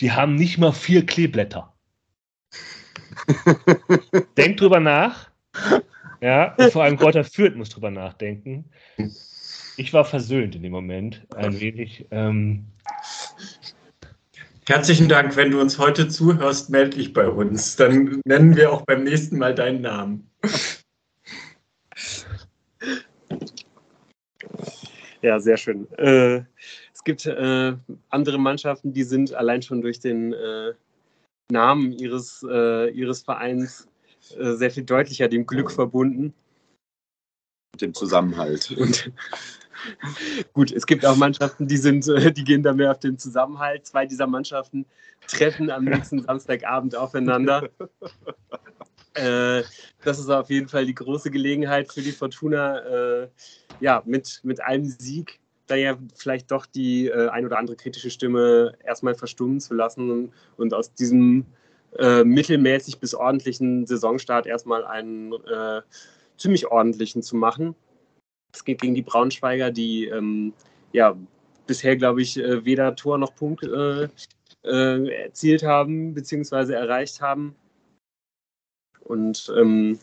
die haben nicht mal vier Kleeblätter. Denk drüber nach. Ja, und vor allem Reuter führt muss drüber nachdenken. Ich war versöhnt in dem Moment, ein wenig. Ähm, Herzlichen Dank, wenn du uns heute zuhörst, melde dich bei uns. Dann nennen wir auch beim nächsten Mal deinen Namen. Ja, sehr schön. Äh, es gibt äh, andere Mannschaften, die sind allein schon durch den äh, Namen ihres, äh, ihres Vereins äh, sehr viel deutlicher dem Glück verbunden. Mit dem Zusammenhalt. Und Gut, es gibt auch Mannschaften, die sind, äh, die gehen da mehr auf den Zusammenhalt. Zwei dieser Mannschaften treffen am nächsten Samstagabend aufeinander. Das ist auf jeden Fall die große Gelegenheit für die Fortuna, ja, mit, mit einem Sieg da ja vielleicht doch die äh, ein oder andere kritische Stimme erstmal verstummen zu lassen und, und aus diesem äh, mittelmäßig bis ordentlichen Saisonstart erstmal einen äh, ziemlich ordentlichen zu machen. Es geht gegen die Braunschweiger, die ähm, ja bisher, glaube ich, äh, weder Tor noch Punkt äh, äh, erzielt haben, beziehungsweise erreicht haben. Und ähm,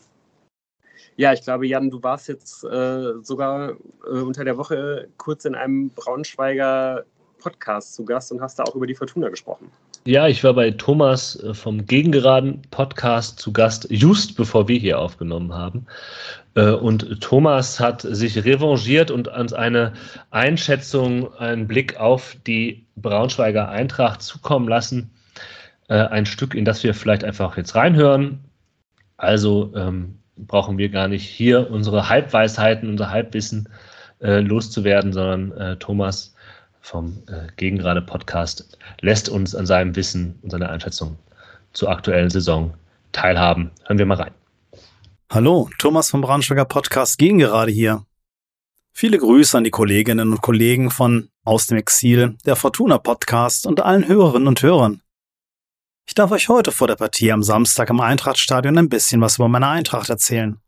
ja, ich glaube, Jan, du warst jetzt äh, sogar äh, unter der Woche kurz in einem Braunschweiger Podcast zu Gast und hast da auch über die Fortuna gesprochen. Ja, ich war bei Thomas äh, vom Gegengeraden Podcast zu Gast, just bevor wir hier aufgenommen haben. Äh, und Thomas hat sich revanchiert und uns eine Einschätzung, einen Blick auf die Braunschweiger Eintracht zukommen lassen. Äh, ein Stück, in das wir vielleicht einfach jetzt reinhören. Also ähm, brauchen wir gar nicht hier unsere Halbweisheiten, unser Halbwissen äh, loszuwerden, sondern äh, Thomas vom äh, Gegengrade Podcast lässt uns an seinem Wissen und seiner Einschätzung zur aktuellen Saison teilhaben. Hören wir mal rein. Hallo, Thomas vom Braunschweiger Podcast gehen gerade hier. Viele Grüße an die Kolleginnen und Kollegen von Aus dem Exil, der Fortuna Podcast und allen Hörerinnen und Hörern. Ich darf euch heute vor der Partie am Samstag im Eintrachtstadion ein bisschen was über meine Eintracht erzählen.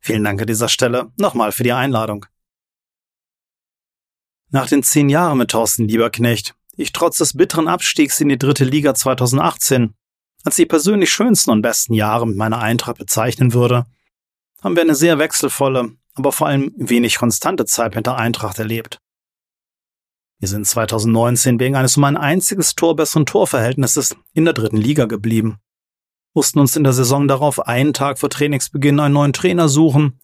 Vielen Dank an dieser Stelle nochmal für die Einladung. Nach den zehn Jahren mit Thorsten Lieberknecht, ich trotz des bitteren Abstiegs in die dritte Liga 2018 als die persönlich schönsten und besten Jahre mit meiner Eintracht bezeichnen würde, haben wir eine sehr wechselvolle, aber vor allem wenig konstante Zeit mit der Eintracht erlebt. Wir sind 2019 wegen eines um ein einziges Tor besseren Torverhältnisses in der dritten Liga geblieben, mussten uns in der Saison darauf einen Tag vor Trainingsbeginn einen neuen Trainer suchen,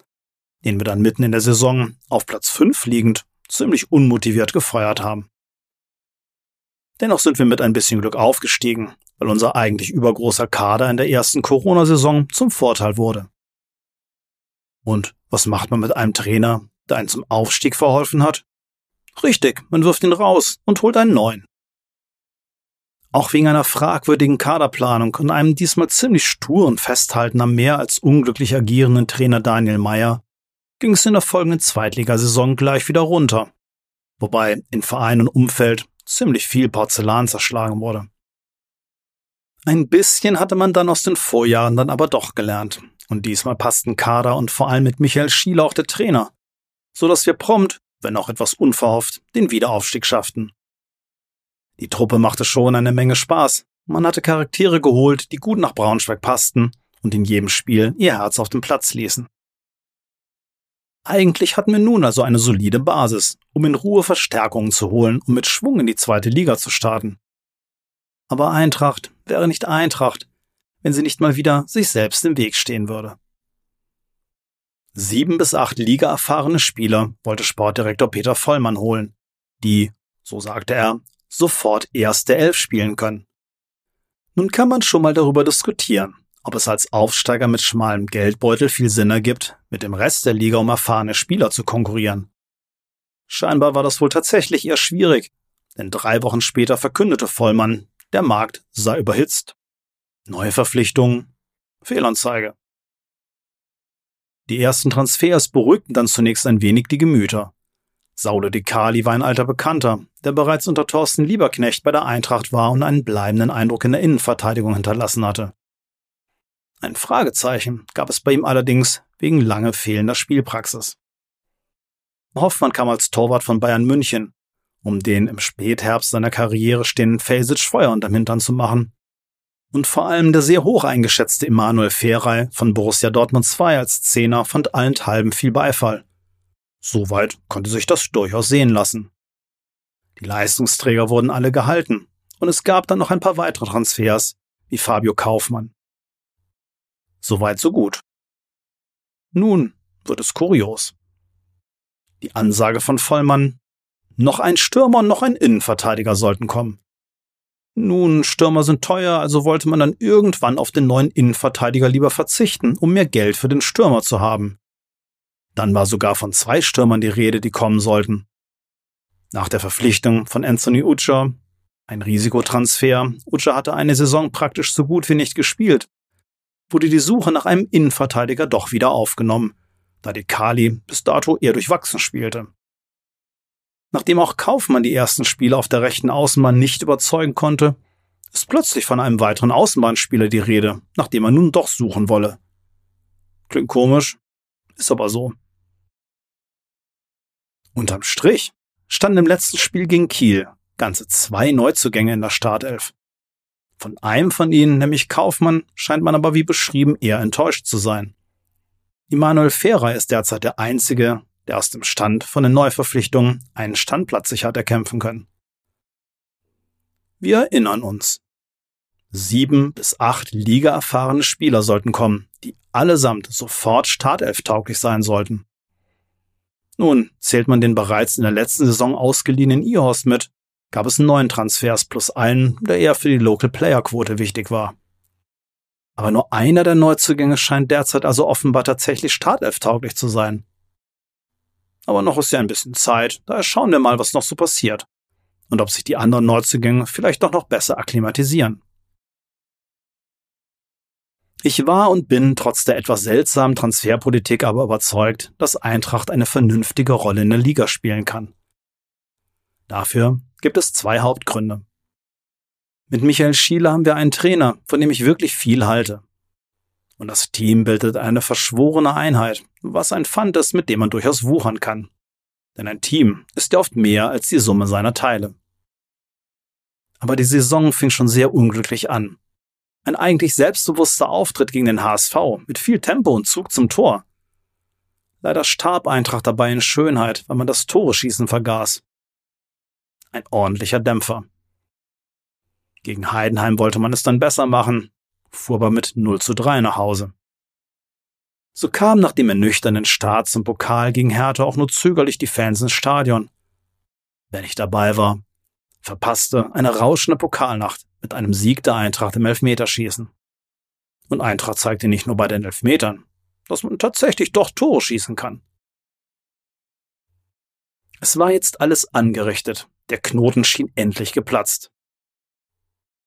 den wir dann mitten in der Saison auf Platz 5 liegend ziemlich unmotiviert gefeuert haben. Dennoch sind wir mit ein bisschen Glück aufgestiegen, weil unser eigentlich übergroßer Kader in der ersten Corona-Saison zum Vorteil wurde. Und was macht man mit einem Trainer, der einen zum Aufstieg verholfen hat? Richtig, man wirft ihn raus und holt einen neuen. Auch wegen einer fragwürdigen Kaderplanung und einem diesmal ziemlich sturen Festhalten am mehr als unglücklich agierenden Trainer Daniel Meyer ging es in der folgenden Zweitligasaison gleich wieder runter, wobei in Verein und Umfeld ziemlich viel Porzellan zerschlagen wurde. Ein bisschen hatte man dann aus den Vorjahren dann aber doch gelernt und diesmal passten Kader und vor allem mit Michael Schieler auch der Trainer, so dass wir prompt, wenn auch etwas unverhofft, den Wiederaufstieg schafften. Die Truppe machte schon eine Menge Spaß. Man hatte Charaktere geholt, die gut nach Braunschweig passten und in jedem Spiel ihr Herz auf den Platz ließen. Eigentlich hatten wir nun also eine solide Basis, um in Ruhe Verstärkungen zu holen und mit Schwung in die zweite Liga zu starten. Aber Eintracht wäre nicht Eintracht, wenn sie nicht mal wieder sich selbst im Weg stehen würde. Sieben bis acht ligaerfahrene Spieler wollte Sportdirektor Peter Vollmann holen, die, so sagte er, sofort erste Elf spielen können. Nun kann man schon mal darüber diskutieren, ob es als Aufsteiger mit schmalem Geldbeutel viel Sinn ergibt, mit dem Rest der Liga um erfahrene Spieler zu konkurrieren. Scheinbar war das wohl tatsächlich eher schwierig, denn drei Wochen später verkündete Vollmann, der Markt sei überhitzt. Neue Verpflichtungen, Fehlanzeige. Die ersten Transfers beruhigten dann zunächst ein wenig die Gemüter. Saulo De Cali war ein alter Bekannter, der bereits unter Thorsten Lieberknecht bei der Eintracht war und einen bleibenden Eindruck in der Innenverteidigung hinterlassen hatte. Ein Fragezeichen gab es bei ihm allerdings wegen lange fehlender Spielpraxis. Hoffmann kam als Torwart von Bayern München, um den im Spätherbst seiner Karriere stehenden Felsic Feuer unterm Hintern zu machen. Und vor allem der sehr hoch eingeschätzte Emanuel Ferrei von Borussia Dortmund 2 als Zehner fand allenthalben viel Beifall. Soweit konnte sich das durchaus sehen lassen. Die Leistungsträger wurden alle gehalten und es gab dann noch ein paar weitere Transfers, wie Fabio Kaufmann. Soweit so gut. Nun wird es kurios. Die Ansage von Vollmann, noch ein Stürmer und noch ein Innenverteidiger sollten kommen. Nun, Stürmer sind teuer, also wollte man dann irgendwann auf den neuen Innenverteidiger lieber verzichten, um mehr Geld für den Stürmer zu haben. Dann war sogar von zwei Stürmern die Rede, die kommen sollten. Nach der Verpflichtung von Anthony Ucha, ein Risikotransfer, Ucha hatte eine Saison praktisch so gut wie nicht gespielt, wurde die Suche nach einem Innenverteidiger doch wieder aufgenommen, da die Kali bis dato eher durchwachsen spielte. Nachdem auch Kaufmann die ersten Spiele auf der rechten Außenbahn nicht überzeugen konnte, ist plötzlich von einem weiteren Außenbahnspieler die Rede, nachdem er nun doch suchen wolle. Klingt komisch, ist aber so. Unterm Strich standen im letzten Spiel gegen Kiel ganze zwei Neuzugänge in der Startelf. Von einem von ihnen, nämlich Kaufmann, scheint man aber wie beschrieben eher enttäuscht zu sein. Immanuel Ferrer ist derzeit der einzige, der aus dem Stand von den Neuverpflichtungen einen Standplatz sich hat erkämpfen können. Wir erinnern uns. Sieben bis acht ligaerfahrene Spieler sollten kommen, die allesamt sofort startelftauglich sein sollten. Nun, zählt man den bereits in der letzten Saison ausgeliehenen Ihorst mit, gab es neun Transfers plus einen, der eher für die Local Player Quote wichtig war. Aber nur einer der Neuzugänge scheint derzeit also offenbar tatsächlich startelftauglich zu sein. Aber noch ist ja ein bisschen Zeit, daher schauen wir mal, was noch so passiert. Und ob sich die anderen Neuzugänge vielleicht doch noch besser akklimatisieren. Ich war und bin trotz der etwas seltsamen Transferpolitik aber überzeugt, dass Eintracht eine vernünftige Rolle in der Liga spielen kann. Dafür gibt es zwei Hauptgründe. Mit Michael Schiele haben wir einen Trainer, von dem ich wirklich viel halte. Und das Team bildet eine verschworene Einheit, was ein Pfand ist, mit dem man durchaus wuchern kann. Denn ein Team ist ja oft mehr als die Summe seiner Teile. Aber die Saison fing schon sehr unglücklich an. Ein eigentlich selbstbewusster Auftritt gegen den HSV mit viel Tempo und Zug zum Tor. Leider starb Eintracht dabei in Schönheit, weil man das Tore schießen vergaß. Ein ordentlicher Dämpfer. Gegen Heidenheim wollte man es dann besser machen, fuhr aber mit 0 zu 3 nach Hause. So kam nach dem ernüchternden Start zum Pokal gegen Hertha auch nur zögerlich die Fans ins Stadion. Wer nicht dabei war, verpasste eine rauschende Pokalnacht mit einem Sieg der Eintracht im Elfmeterschießen. Und Eintracht zeigte nicht nur bei den Elfmetern, dass man tatsächlich doch Tore schießen kann. Es war jetzt alles angerichtet, der Knoten schien endlich geplatzt.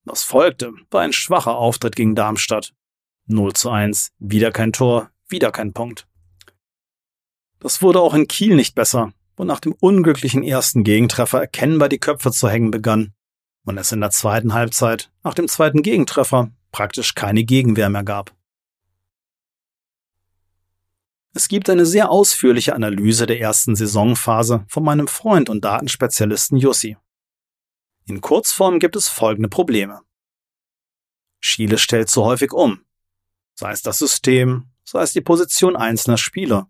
Was folgte, war ein schwacher Auftritt gegen Darmstadt. 0 zu 1, wieder kein Tor, wieder kein Punkt. Das wurde auch in Kiel nicht besser, wo nach dem unglücklichen ersten Gegentreffer erkennbar die Köpfe zu hängen begann und es in der zweiten Halbzeit, nach dem zweiten Gegentreffer, praktisch keine Gegenwehr mehr gab. Es gibt eine sehr ausführliche Analyse der ersten Saisonphase von meinem Freund und Datenspezialisten Jussi. In Kurzform gibt es folgende Probleme. Schiele stellt zu häufig um. Sei es das System, sei es die Position einzelner Spieler.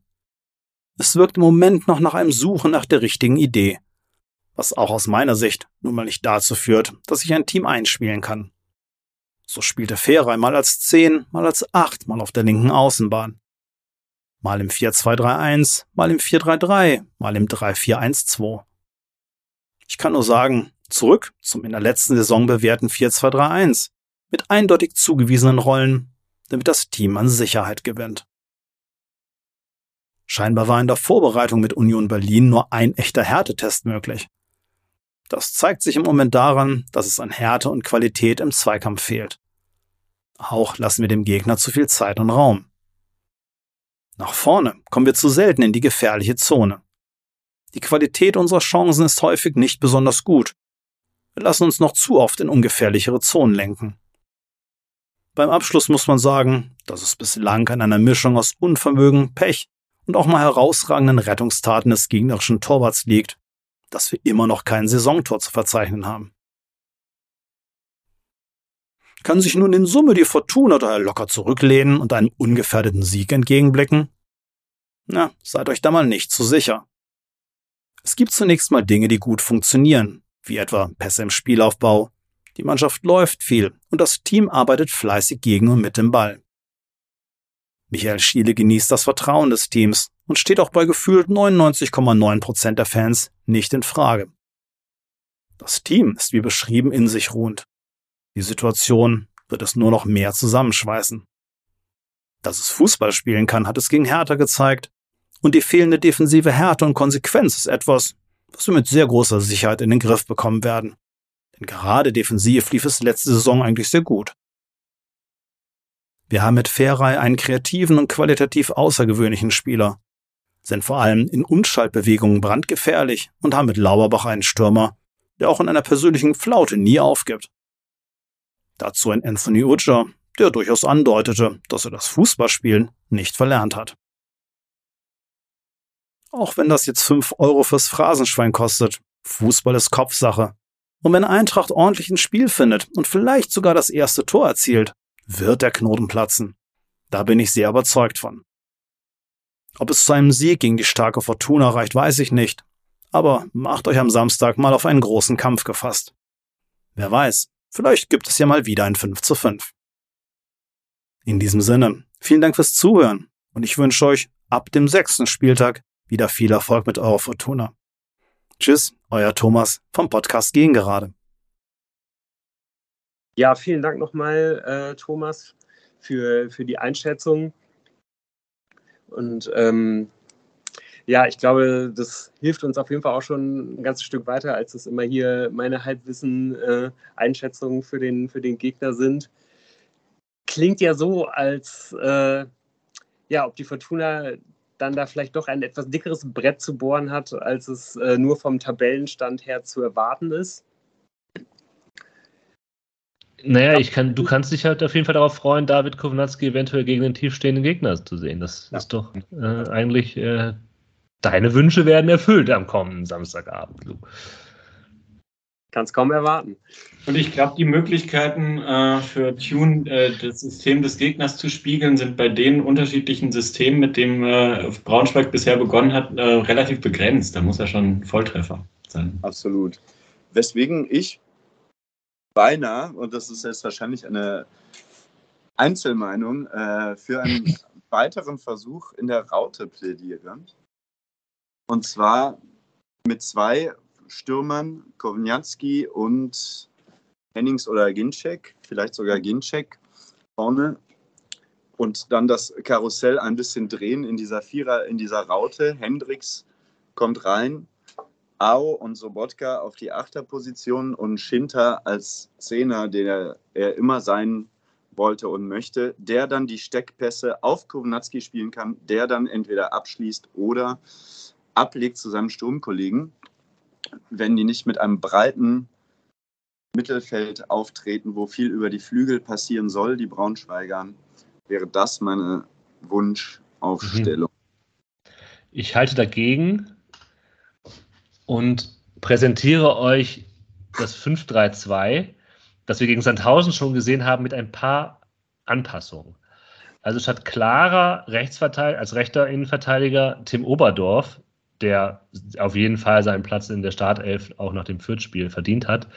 Es wirkt im Moment noch nach einem Suchen nach der richtigen Idee, was auch aus meiner Sicht nun mal nicht dazu führt, dass ich ein Team einspielen kann. So spielte Ferrei mal als 10, mal als 8, mal auf der linken Außenbahn. Mal im 4-2-3-1, mal im 4-3-3, mal im 3-4-1-2. Ich kann nur sagen, Zurück zum in der letzten Saison bewährten 4-2-3-1 mit eindeutig zugewiesenen Rollen, damit das Team an Sicherheit gewinnt. Scheinbar war in der Vorbereitung mit Union Berlin nur ein echter Härtetest möglich. Das zeigt sich im Moment daran, dass es an Härte und Qualität im Zweikampf fehlt. Auch lassen wir dem Gegner zu viel Zeit und Raum. Nach vorne kommen wir zu selten in die gefährliche Zone. Die Qualität unserer Chancen ist häufig nicht besonders gut. Wir lassen uns noch zu oft in ungefährlichere Zonen lenken. Beim Abschluss muss man sagen, dass es bislang an einer Mischung aus Unvermögen, Pech und auch mal herausragenden Rettungstaten des gegnerischen Torwarts liegt, dass wir immer noch kein Saisontor zu verzeichnen haben. Kann sich nun in Summe die Fortuna daher locker zurücklehnen und einem ungefährdeten Sieg entgegenblicken? Na, seid euch da mal nicht zu sicher. Es gibt zunächst mal Dinge, die gut funktionieren, wie etwa Pässe im Spielaufbau. Die Mannschaft läuft viel und das Team arbeitet fleißig gegen und mit dem Ball. Michael Schiele genießt das Vertrauen des Teams und steht auch bei gefühlt 99,9 Prozent der Fans nicht in Frage. Das Team ist wie beschrieben in sich ruhend. Die Situation wird es nur noch mehr zusammenschweißen. Dass es Fußball spielen kann, hat es gegen Hertha gezeigt. Und die fehlende defensive Härte und Konsequenz ist etwas, was wir mit sehr großer Sicherheit in den Griff bekommen werden. Gerade defensiv lief es letzte Saison eigentlich sehr gut. Wir haben mit Ferrei einen kreativen und qualitativ außergewöhnlichen Spieler, sind vor allem in Umschaltbewegungen brandgefährlich und haben mit Lauberbach einen Stürmer, der auch in einer persönlichen Flaute nie aufgibt. Dazu ein Anthony Uja, der durchaus andeutete, dass er das Fußballspielen nicht verlernt hat. Auch wenn das jetzt 5 Euro fürs Phrasenschwein kostet, Fußball ist Kopfsache. Und wenn Eintracht ordentlich ein Spiel findet und vielleicht sogar das erste Tor erzielt, wird der Knoten platzen. Da bin ich sehr überzeugt von. Ob es zu einem Sieg gegen die starke Fortuna reicht, weiß ich nicht. Aber macht euch am Samstag mal auf einen großen Kampf gefasst. Wer weiß, vielleicht gibt es ja mal wieder ein 5 zu 5. In diesem Sinne, vielen Dank fürs Zuhören und ich wünsche euch ab dem sechsten Spieltag wieder viel Erfolg mit eurer Fortuna. Tschüss, euer Thomas vom Podcast Gegen gerade. Ja, vielen Dank nochmal, äh, Thomas, für, für die Einschätzung. Und ähm, ja, ich glaube, das hilft uns auf jeden Fall auch schon ein ganzes Stück weiter, als es immer hier meine Halbwissen-Einschätzungen äh, für, den, für den Gegner sind. Klingt ja so, als äh, ja, ob die Fortuna dann da vielleicht doch ein etwas dickeres Brett zu bohren hat, als es äh, nur vom Tabellenstand her zu erwarten ist. Naja, ich kann, du kannst dich halt auf jeden Fall darauf freuen, David Kovnatski eventuell gegen den tiefstehenden Gegner zu sehen. Das ja. ist doch äh, eigentlich, äh, deine Wünsche werden erfüllt am kommenden Samstagabend. Du. Kannst kaum erwarten. Und ich glaube, die Möglichkeiten äh, für Tune, äh, das System des Gegners zu spiegeln, sind bei den unterschiedlichen Systemen, mit dem äh, Braunschweig bisher begonnen hat, äh, relativ begrenzt. Da muss er schon Volltreffer sein. Absolut. Weswegen ich beinahe, und das ist jetzt wahrscheinlich eine Einzelmeinung, äh, für einen weiteren Versuch in der Raute plädiere. Und zwar mit zwei Stürmern, Kowniatski und Hennings oder Ginczek, vielleicht sogar Ginczek vorne. Und dann das Karussell ein bisschen drehen in dieser Vierer, in dieser Raute. Hendricks kommt rein, Ao und Sobotka auf die Achterposition und Schinter als Zehner, der er immer sein wollte und möchte, der dann die Steckpässe auf Kovnatski spielen kann, der dann entweder abschließt oder ablegt zu seinem Sturmkollegen, wenn die nicht mit einem breiten Mittelfeld auftreten, wo viel über die Flügel passieren soll, die Braunschweigern, wäre das meine Wunschaufstellung. Ich halte dagegen, und präsentiere euch das 5-3-2, das wir gegen Sandhausen schon gesehen haben, mit ein paar Anpassungen. Also statt klarer Rechtsverteidiger, als rechter Innenverteidiger Tim Oberdorf, der auf jeden Fall seinen Platz in der Startelf auch nach dem Fürth-Spiel verdient hat.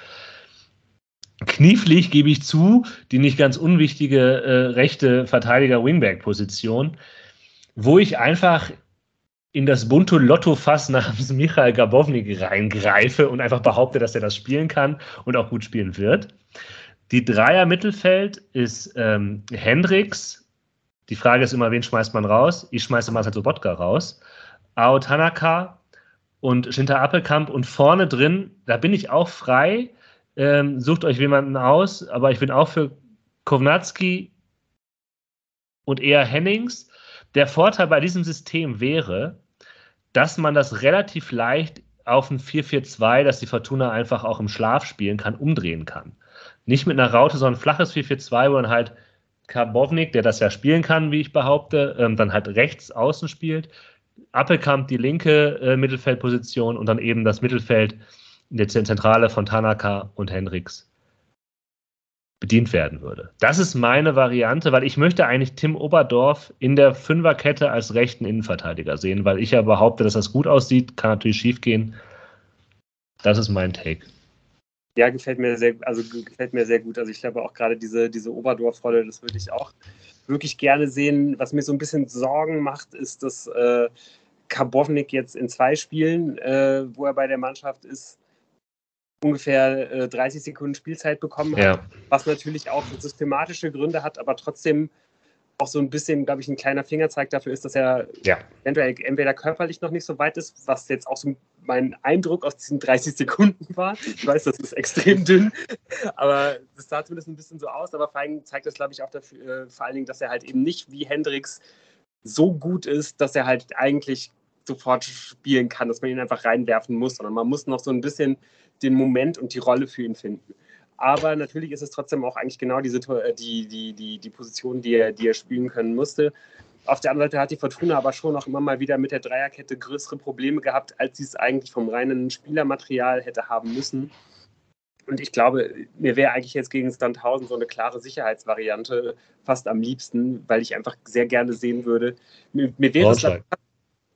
Knieflig gebe ich zu, die nicht ganz unwichtige äh, rechte Verteidiger-Wingback-Position, wo ich einfach in das bunte Lotto-Fass namens Michael Gabownik reingreife und einfach behaupte, dass er das spielen kann und auch gut spielen wird. Die Dreier Mittelfeld ist ähm, Hendricks. Die Frage ist immer, wen schmeißt man raus? Ich schmeiße Marcel Sobotka raus. Ao Tanaka und Shinta Appelkamp und vorne drin, da bin ich auch frei. Ähm, sucht euch jemanden aus, aber ich bin auch für Kovnatski und eher Hennings der Vorteil bei diesem System wäre, dass man das relativ leicht auf ein 4-4-2, dass die Fortuna einfach auch im Schlaf spielen kann, umdrehen kann. Nicht mit einer Raute, sondern ein flaches 4-4-2, wo dann halt Karbovnik, der das ja spielen kann, wie ich behaupte, ähm, dann halt rechts außen spielt. Appelkamp die linke äh, Mittelfeldposition und dann eben das Mittelfeld in der Zentrale von Tanaka und Hendricks bedient werden würde. Das ist meine Variante, weil ich möchte eigentlich Tim Oberdorf in der Fünferkette als rechten Innenverteidiger sehen, weil ich ja behaupte, dass das gut aussieht, kann natürlich schiefgehen. Das ist mein Take. Ja, gefällt mir sehr, also gefällt mir sehr gut. Also ich glaube auch gerade diese, diese Oberdorf-Rolle, das würde ich auch wirklich gerne sehen. Was mir so ein bisschen Sorgen macht, ist, dass äh, Karbovnik jetzt in zwei Spielen, äh, wo er bei der Mannschaft ist, ungefähr äh, 30 Sekunden Spielzeit bekommen hat, ja. was natürlich auch systematische Gründe hat, aber trotzdem auch so ein bisschen, glaube ich, ein kleiner Fingerzeig dafür ist, dass er ja. eventuell entweder körperlich noch nicht so weit ist, was jetzt auch so mein Eindruck aus diesen 30 Sekunden war. Ich weiß, das ist extrem dünn, aber das sah zumindest ein bisschen so aus. Aber vor allem zeigt das, glaube ich, auch dafür, äh, vor allen Dingen, dass er halt eben nicht wie Hendrix so gut ist, dass er halt eigentlich sofort spielen kann, dass man ihn einfach reinwerfen muss, sondern man muss noch so ein bisschen den Moment und die Rolle für ihn finden. Aber natürlich ist es trotzdem auch eigentlich genau die, äh, die, die, die, die Position, die er, die er spielen können musste. Auf der anderen Seite hat die Fortuna aber schon auch immer mal wieder mit der Dreierkette größere Probleme gehabt, als sie es eigentlich vom reinen Spielermaterial hätte haben müssen. Und ich glaube, mir wäre eigentlich jetzt gegen Standhausen so eine klare Sicherheitsvariante fast am liebsten, weil ich einfach sehr gerne sehen würde. Mir, mir wäre Braunschweig.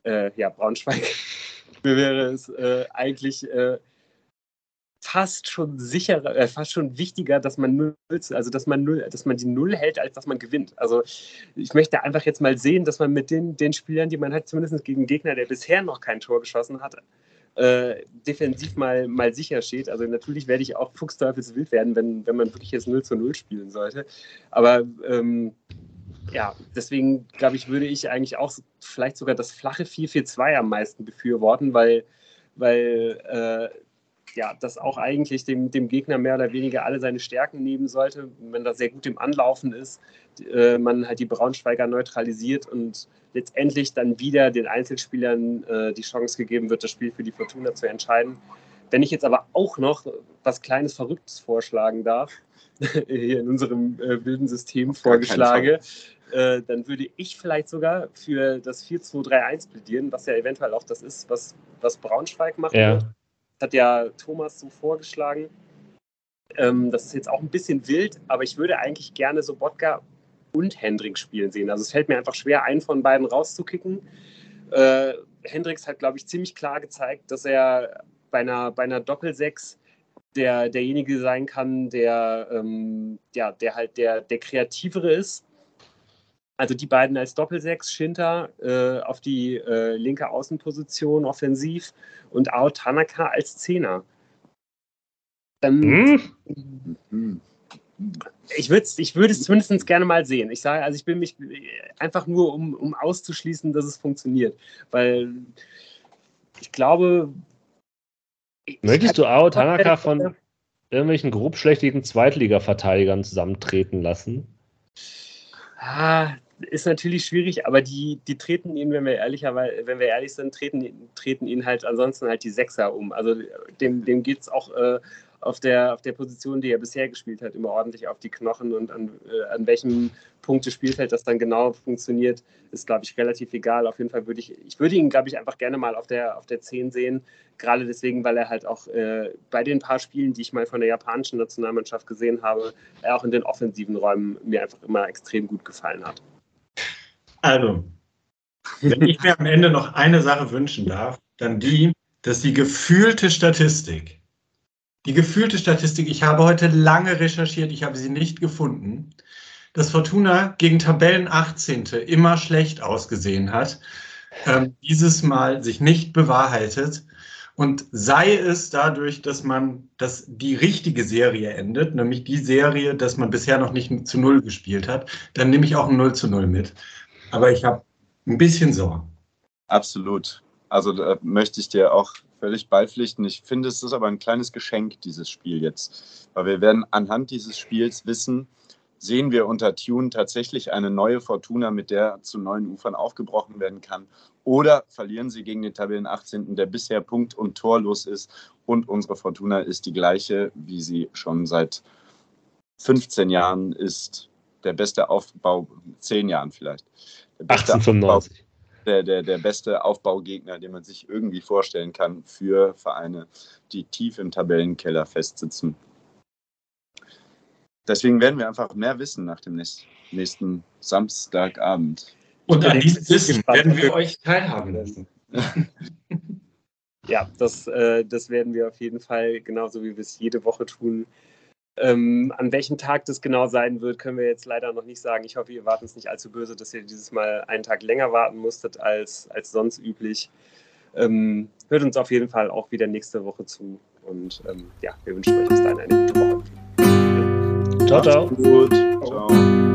es äh, ja Braunschweig. mir wäre es äh, eigentlich äh, fast schon sicherer, äh, fast schon wichtiger, dass man null, also dass man null, dass man die Null hält, als dass man gewinnt. Also ich möchte einfach jetzt mal sehen, dass man mit den, den Spielern, die man hat, zumindest gegen Gegner, der bisher noch kein Tor geschossen hat, äh, defensiv mal, mal sicher steht. Also natürlich werde ich auch fuchsteufelswild werden, wenn, wenn man wirklich jetzt 0 zu 0 spielen sollte. Aber ähm, ja, deswegen glaube ich, würde ich eigentlich auch vielleicht sogar das flache 4-4-2 am meisten befürworten, weil, weil äh, ja, das auch eigentlich dem, dem Gegner mehr oder weniger alle seine Stärken nehmen sollte. Wenn da sehr gut im Anlaufen ist, äh, man halt die Braunschweiger neutralisiert und letztendlich dann wieder den Einzelspielern äh, die Chance gegeben wird, das Spiel für die Fortuna zu entscheiden. Wenn ich jetzt aber auch noch was Kleines Verrücktes vorschlagen darf, hier in unserem äh, wilden System vorgeschlage, äh, dann würde ich vielleicht sogar für das 4-2-3-1 plädieren, was ja eventuell auch das ist, was, was Braunschweig macht. Ja hat ja Thomas so vorgeschlagen. Ähm, das ist jetzt auch ein bisschen wild, aber ich würde eigentlich gerne so Bodka und Hendricks spielen sehen. Also es fällt mir einfach schwer, einen von beiden rauszukicken. Äh, Hendricks hat, glaube ich, ziemlich klar gezeigt, dass er bei einer, bei einer Doppel-6 der, derjenige sein kann, der, ähm, ja, der halt der, der Kreativere ist also die beiden als Doppelsechs, Shinta äh, auf die äh, linke Außenposition offensiv und Ao Tanaka als Zehner. Ähm, hm. Ich würde es ich würd zumindest gerne mal sehen. Ich sage, also ich bin mich einfach nur, um, um auszuschließen, dass es funktioniert. Weil ich glaube. Möchtest du Ao Tanaka von irgendwelchen grobschlächtigen Zweitliga-Verteidigern zusammentreten lassen? Ah, ist natürlich schwierig, aber die, die treten ihn, wenn wir ehrlicherweise, wenn wir ehrlich sind, treten, treten ihn halt ansonsten halt die Sechser um. Also dem, dem geht es auch äh, auf, der, auf der Position, die er bisher gespielt hat, immer ordentlich auf die Knochen und an, äh, an welchem Punkt des Spielfelds das dann genau funktioniert, ist, glaube ich, relativ egal. Auf jeden Fall würde ich, ich würde ihn, glaube ich, einfach gerne mal auf der, auf der 10 sehen. Gerade deswegen, weil er halt auch äh, bei den paar Spielen, die ich mal von der japanischen Nationalmannschaft gesehen habe, er auch in den offensiven Räumen mir einfach immer extrem gut gefallen hat. Also, wenn ich mir am Ende noch eine Sache wünschen darf, dann die, dass die gefühlte Statistik, die gefühlte Statistik, ich habe heute lange recherchiert, ich habe sie nicht gefunden, dass Fortuna gegen Tabellen 18. immer schlecht ausgesehen hat, ähm, dieses Mal sich nicht bewahrheitet. Und sei es dadurch, dass man, dass die richtige Serie endet, nämlich die Serie, dass man bisher noch nicht zu Null gespielt hat, dann nehme ich auch ein 0 zu 0 mit. Aber ich habe ein bisschen Sorgen. Absolut. Also da möchte ich dir auch völlig beipflichten. Ich finde, es ist aber ein kleines Geschenk, dieses Spiel jetzt. Weil wir werden anhand dieses Spiels wissen, sehen wir unter Tune tatsächlich eine neue Fortuna, mit der zu neuen Ufern aufgebrochen werden kann? Oder verlieren sie gegen den Tabellen 18., der bisher punkt- und torlos ist und unsere Fortuna ist die gleiche, wie sie schon seit 15 Jahren ist, der beste Aufbau, 10 Jahren vielleicht. Der 1895. Aufbau, der, der, der beste Aufbaugegner, den man sich irgendwie vorstellen kann für Vereine, die tief im Tabellenkeller festsitzen. Deswegen werden wir einfach mehr wissen nach dem nächsten Samstagabend. Und an diesem Wissen werden wir euch teilhaben lassen. ja, das, äh, das werden wir auf jeden Fall, genauso wie wir es jede Woche tun. Ähm, an welchem Tag das genau sein wird, können wir jetzt leider noch nicht sagen. Ich hoffe, ihr wartet uns nicht allzu böse, dass ihr dieses Mal einen Tag länger warten musstet als, als sonst üblich. Ähm, hört uns auf jeden Fall auch wieder nächste Woche zu. Und ähm, ja, wir wünschen euch bis dahin eine gute Woche. Ciao, ciao. Gut. Ciao.